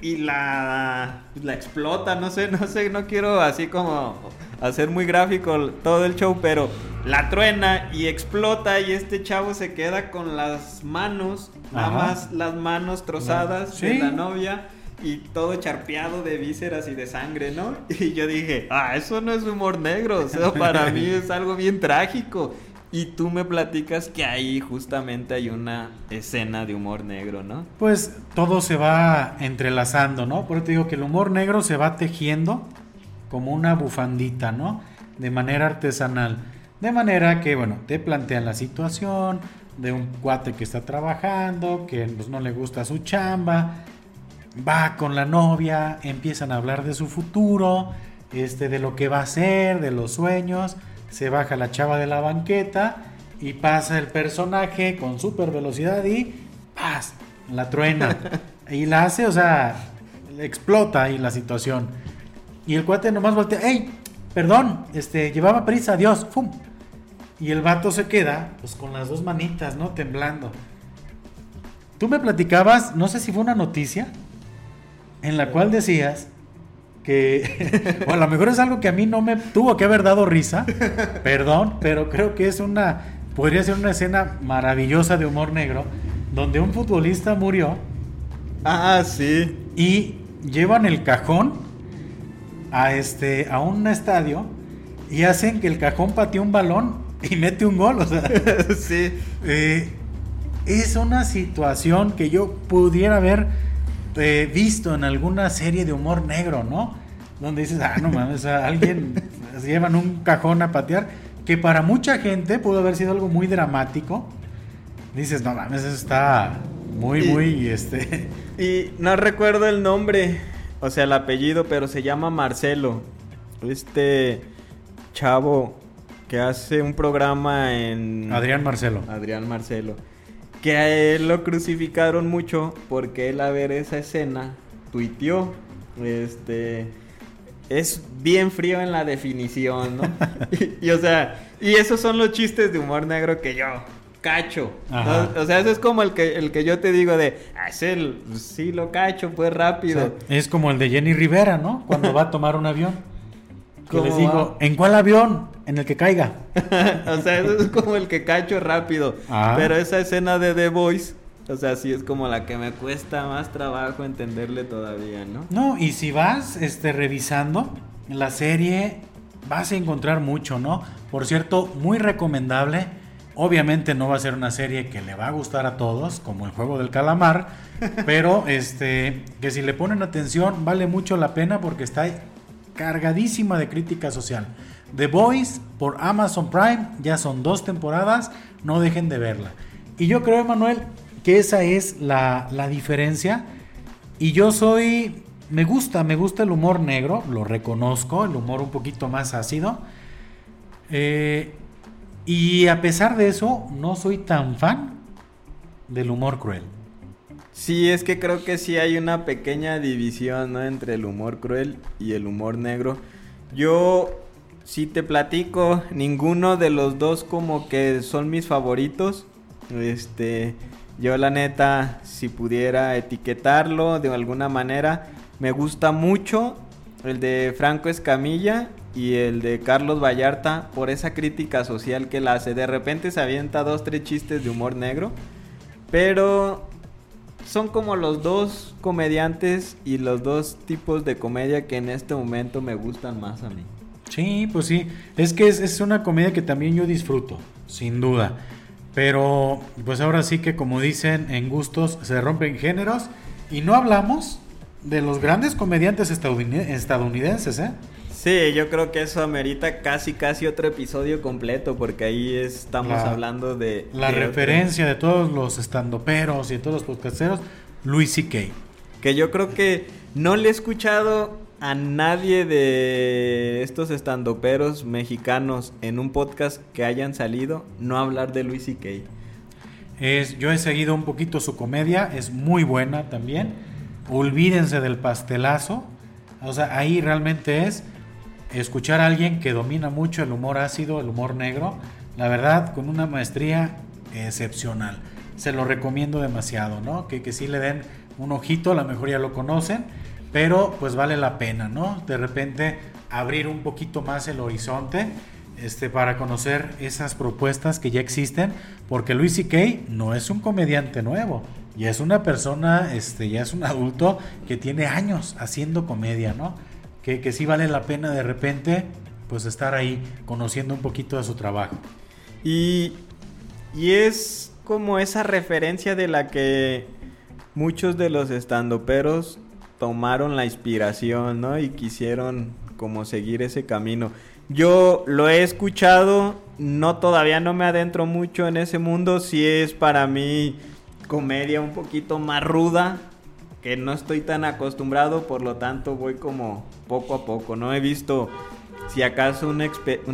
y la, la explota, no sé, no sé, no quiero así como hacer muy gráfico todo el show, pero la truena y explota y este chavo se queda con las manos, nada más las manos trozadas de la novia y todo charpeado de vísceras y de sangre, ¿no? Y yo dije, ah, eso no es humor negro, o sea, para mí es algo bien trágico. Y tú me platicas que ahí justamente hay una escena de humor negro, ¿no? Pues todo se va entrelazando, ¿no? Por eso te digo que el humor negro se va tejiendo como una bufandita, ¿no? De manera artesanal. De manera que, bueno, te plantean la situación de un cuate que está trabajando, que pues, no le gusta su chamba, va con la novia, empiezan a hablar de su futuro, este, de lo que va a hacer, de los sueños se baja la chava de la banqueta y pasa el personaje con super velocidad y ¡paz! La truena. y la hace, o sea, explota ahí la situación. Y el cuate nomás voltea, ¡Ey! Perdón, este, llevaba prisa, adiós, ¡fum! Y el vato se queda, pues con las dos manitas, ¿no? Temblando. Tú me platicabas, no sé si fue una noticia, en la cual decías que o a lo mejor es algo que a mí no me tuvo que haber dado risa, perdón, pero creo que es una, podría ser una escena maravillosa de humor negro, donde un futbolista murió. Ah, sí. Y llevan el cajón a, este, a un estadio y hacen que el cajón patee un balón y mete un gol, o sea. sí. Eh, es una situación que yo pudiera ver visto en alguna serie de humor negro, ¿no? Donde dices, ah, no mames, alguien llevan un cajón a patear, que para mucha gente pudo haber sido algo muy dramático. Dices, no mames, eso está muy, muy, este... Y no recuerdo el nombre, o sea, el apellido, pero se llama Marcelo. Este chavo que hace un programa en... Adrián Marcelo. Adrián Marcelo que a él lo crucificaron mucho porque él a ver esa escena tuiteó, este, es bien frío en la definición, ¿no? y, o sea, y esos son los chistes de humor negro que yo cacho. O sea, ese es como el que, el que yo te digo de, ah, es el, sí lo cacho, pues rápido. Es como el de Jenny Rivera, ¿no? Cuando va a tomar un avión. Que les ¿Cómo digo? ¿en cuál avión? En el que caiga. o sea, eso es como el que cacho rápido. Ah. Pero esa escena de The Voice, o sea, sí es como la que me cuesta más trabajo entenderle todavía, ¿no? No, y si vas este, revisando la serie, vas a encontrar mucho, ¿no? Por cierto, muy recomendable. Obviamente no va a ser una serie que le va a gustar a todos, como el juego del calamar, pero este, que si le ponen atención vale mucho la pena porque está cargadísima de crítica social. The Voice por Amazon Prime, ya son dos temporadas, no dejen de verla. Y yo creo, Emanuel, que esa es la, la diferencia. Y yo soy, me gusta, me gusta el humor negro, lo reconozco, el humor un poquito más ácido. Eh, y a pesar de eso, no soy tan fan del humor cruel. Sí, es que creo que sí hay una pequeña división, ¿no? Entre el humor cruel y el humor negro. Yo, si te platico, ninguno de los dos como que son mis favoritos. Este, yo la neta, si pudiera etiquetarlo de alguna manera, me gusta mucho el de Franco Escamilla y el de Carlos Vallarta por esa crítica social que él hace. De repente se avienta dos, tres chistes de humor negro, pero son como los dos comediantes y los dos tipos de comedia que en este momento me gustan más a mí. Sí, pues sí. Es que es, es una comedia que también yo disfruto, sin duda. Pero, pues ahora sí que como dicen, en gustos se rompen géneros. Y no hablamos de los grandes comediantes estadounid- estadounidenses, ¿eh? Sí, yo creo que eso amerita casi casi otro episodio completo porque ahí estamos La- hablando de La de otro- referencia de todos los estandoperos y de todos los podcasteros, Luis C.K. que yo creo que no le he escuchado a nadie de estos estandoperos mexicanos en un podcast que hayan salido no hablar de Luis C.K. Es, yo he seguido un poquito su comedia, es muy buena también. Olvídense del pastelazo. O sea, ahí realmente es escuchar a alguien que domina mucho el humor ácido, el humor negro. La verdad, con una maestría excepcional. Se lo recomiendo demasiado, ¿no? Que, que sí le den un ojito, a lo mejor ya lo conocen, pero pues vale la pena, ¿no? De repente abrir un poquito más el horizonte este, para conocer esas propuestas que ya existen, porque Luis C.K. no es un comediante nuevo, ya es una persona, este, ya es un adulto que tiene años haciendo comedia, ¿no? Que, sí vale la pena de repente, pues estar ahí conociendo un poquito de su trabajo. Y, y es como esa referencia de la que muchos de los estandoperos tomaron la inspiración, ¿no? Y quisieron como seguir ese camino. Yo lo he escuchado, no todavía no me adentro mucho en ese mundo, si es para mí comedia un poquito más ruda, que no estoy tan acostumbrado, por lo tanto voy como poco a poco, no he visto si acaso un,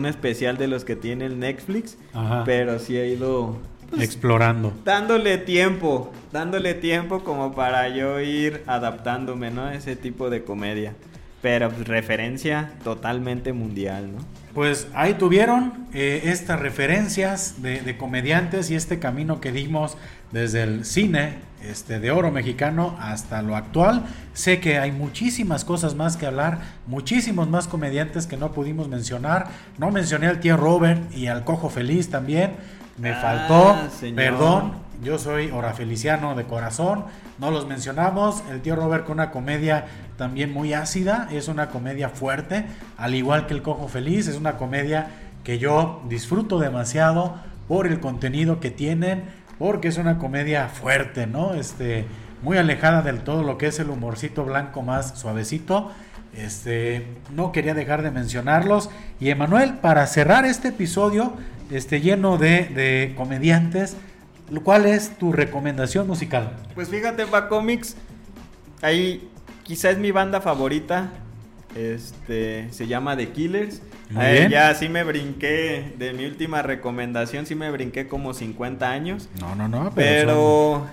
especial de los que tiene el Netflix, Ajá. pero sí he ido pues, Explorando. dándole tiempo, dándole tiempo como para yo ir adaptándome, ¿no? A ese tipo de comedia. Pero pues, referencia totalmente mundial, ¿no? Pues ahí tuvieron eh, estas referencias de, de comediantes y este camino que dimos desde el cine este, de oro mexicano hasta lo actual. Sé que hay muchísimas cosas más que hablar, muchísimos más comediantes que no pudimos mencionar. No mencioné al tío Robert y al Cojo Feliz también. Me Ah, faltó, señor. perdón, yo soy orafeliciano de corazón, no los mencionamos. El tío Robert con una comedia también muy ácida, es una comedia fuerte, al igual que El Cojo Feliz, es una comedia que yo disfruto demasiado por el contenido que tienen, porque es una comedia fuerte, ¿no? Este, muy alejada del todo lo que es el humorcito blanco más suavecito. Este, no quería dejar de mencionarlos. Y Emanuel, para cerrar este episodio, este, lleno de comediantes, ¿cuál es tu recomendación musical? Pues fíjate, pa Comics, ahí quizá es mi banda favorita. Este se llama The Killers. Ahí ya sí me brinqué de mi última recomendación, sí me brinqué como 50 años. No, no, no, pero, Pero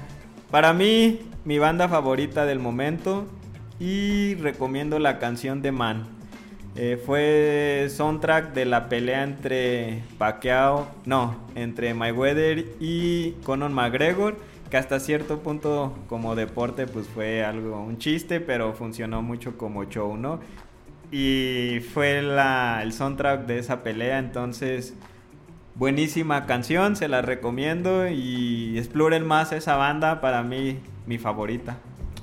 para mí, mi banda favorita del momento. Y recomiendo la canción de Man. Eh, fue soundtrack de la pelea entre Pacquiao, no, entre Mayweather y Conor McGregor, que hasta cierto punto como deporte pues fue algo, un chiste, pero funcionó mucho como show, ¿no? Y fue la, el soundtrack de esa pelea, entonces buenísima canción, se la recomiendo y exploren más esa banda, para mí mi favorita.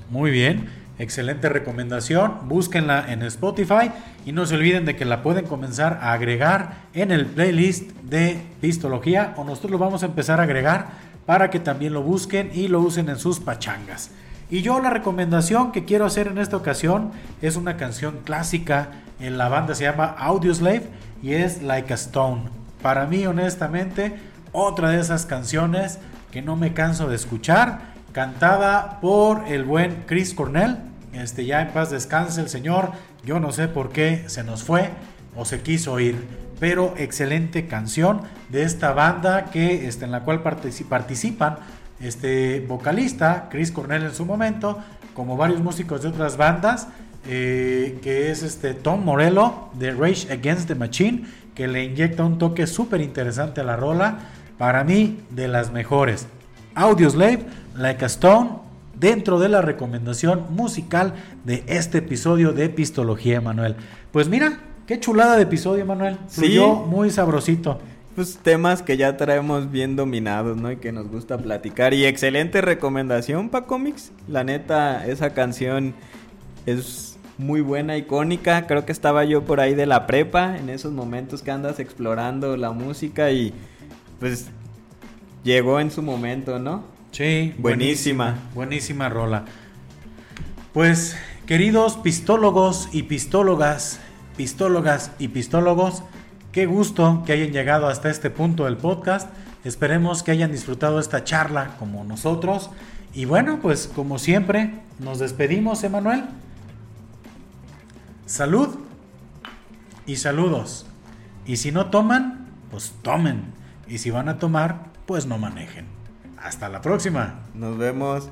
Muy bien. Excelente recomendación, búsquenla en Spotify y no se olviden de que la pueden comenzar a agregar en el playlist de Pistología o nosotros lo vamos a empezar a agregar para que también lo busquen y lo usen en sus pachangas. Y yo la recomendación que quiero hacer en esta ocasión es una canción clásica en la banda se llama Audioslave y es Like a Stone. Para mí honestamente otra de esas canciones que no me canso de escuchar cantada por el buen Chris Cornell. Este, ya en paz descanse el señor. Yo no sé por qué se nos fue o se quiso ir. Pero excelente canción de esta banda que, este, en la cual participan este vocalista Chris Cornell en su momento, como varios músicos de otras bandas, eh, que es este Tom Morello de Rage Against the Machine, que le inyecta un toque súper interesante a la rola. Para mí, de las mejores. Audioslave, Like a Stone, dentro de la recomendación musical de este episodio de Epistología, Manuel. Pues mira, qué chulada de episodio, Manuel. Sí. muy sabrosito. Pues temas que ya traemos bien dominados, ¿no? Y que nos gusta platicar. Y excelente recomendación para cómics. La neta, esa canción es muy buena, icónica. Creo que estaba yo por ahí de la prepa, en esos momentos que andas explorando la música y pues llegó en su momento, ¿no? Sí, buenísima. Buenísima, rola. Pues, queridos pistólogos y pistólogas, pistólogas y pistólogos, qué gusto que hayan llegado hasta este punto del podcast. Esperemos que hayan disfrutado esta charla como nosotros. Y bueno, pues como siempre, nos despedimos, Emanuel. Salud y saludos. Y si no toman, pues tomen. Y si van a tomar, pues no manejen. Hasta la próxima. Nos vemos.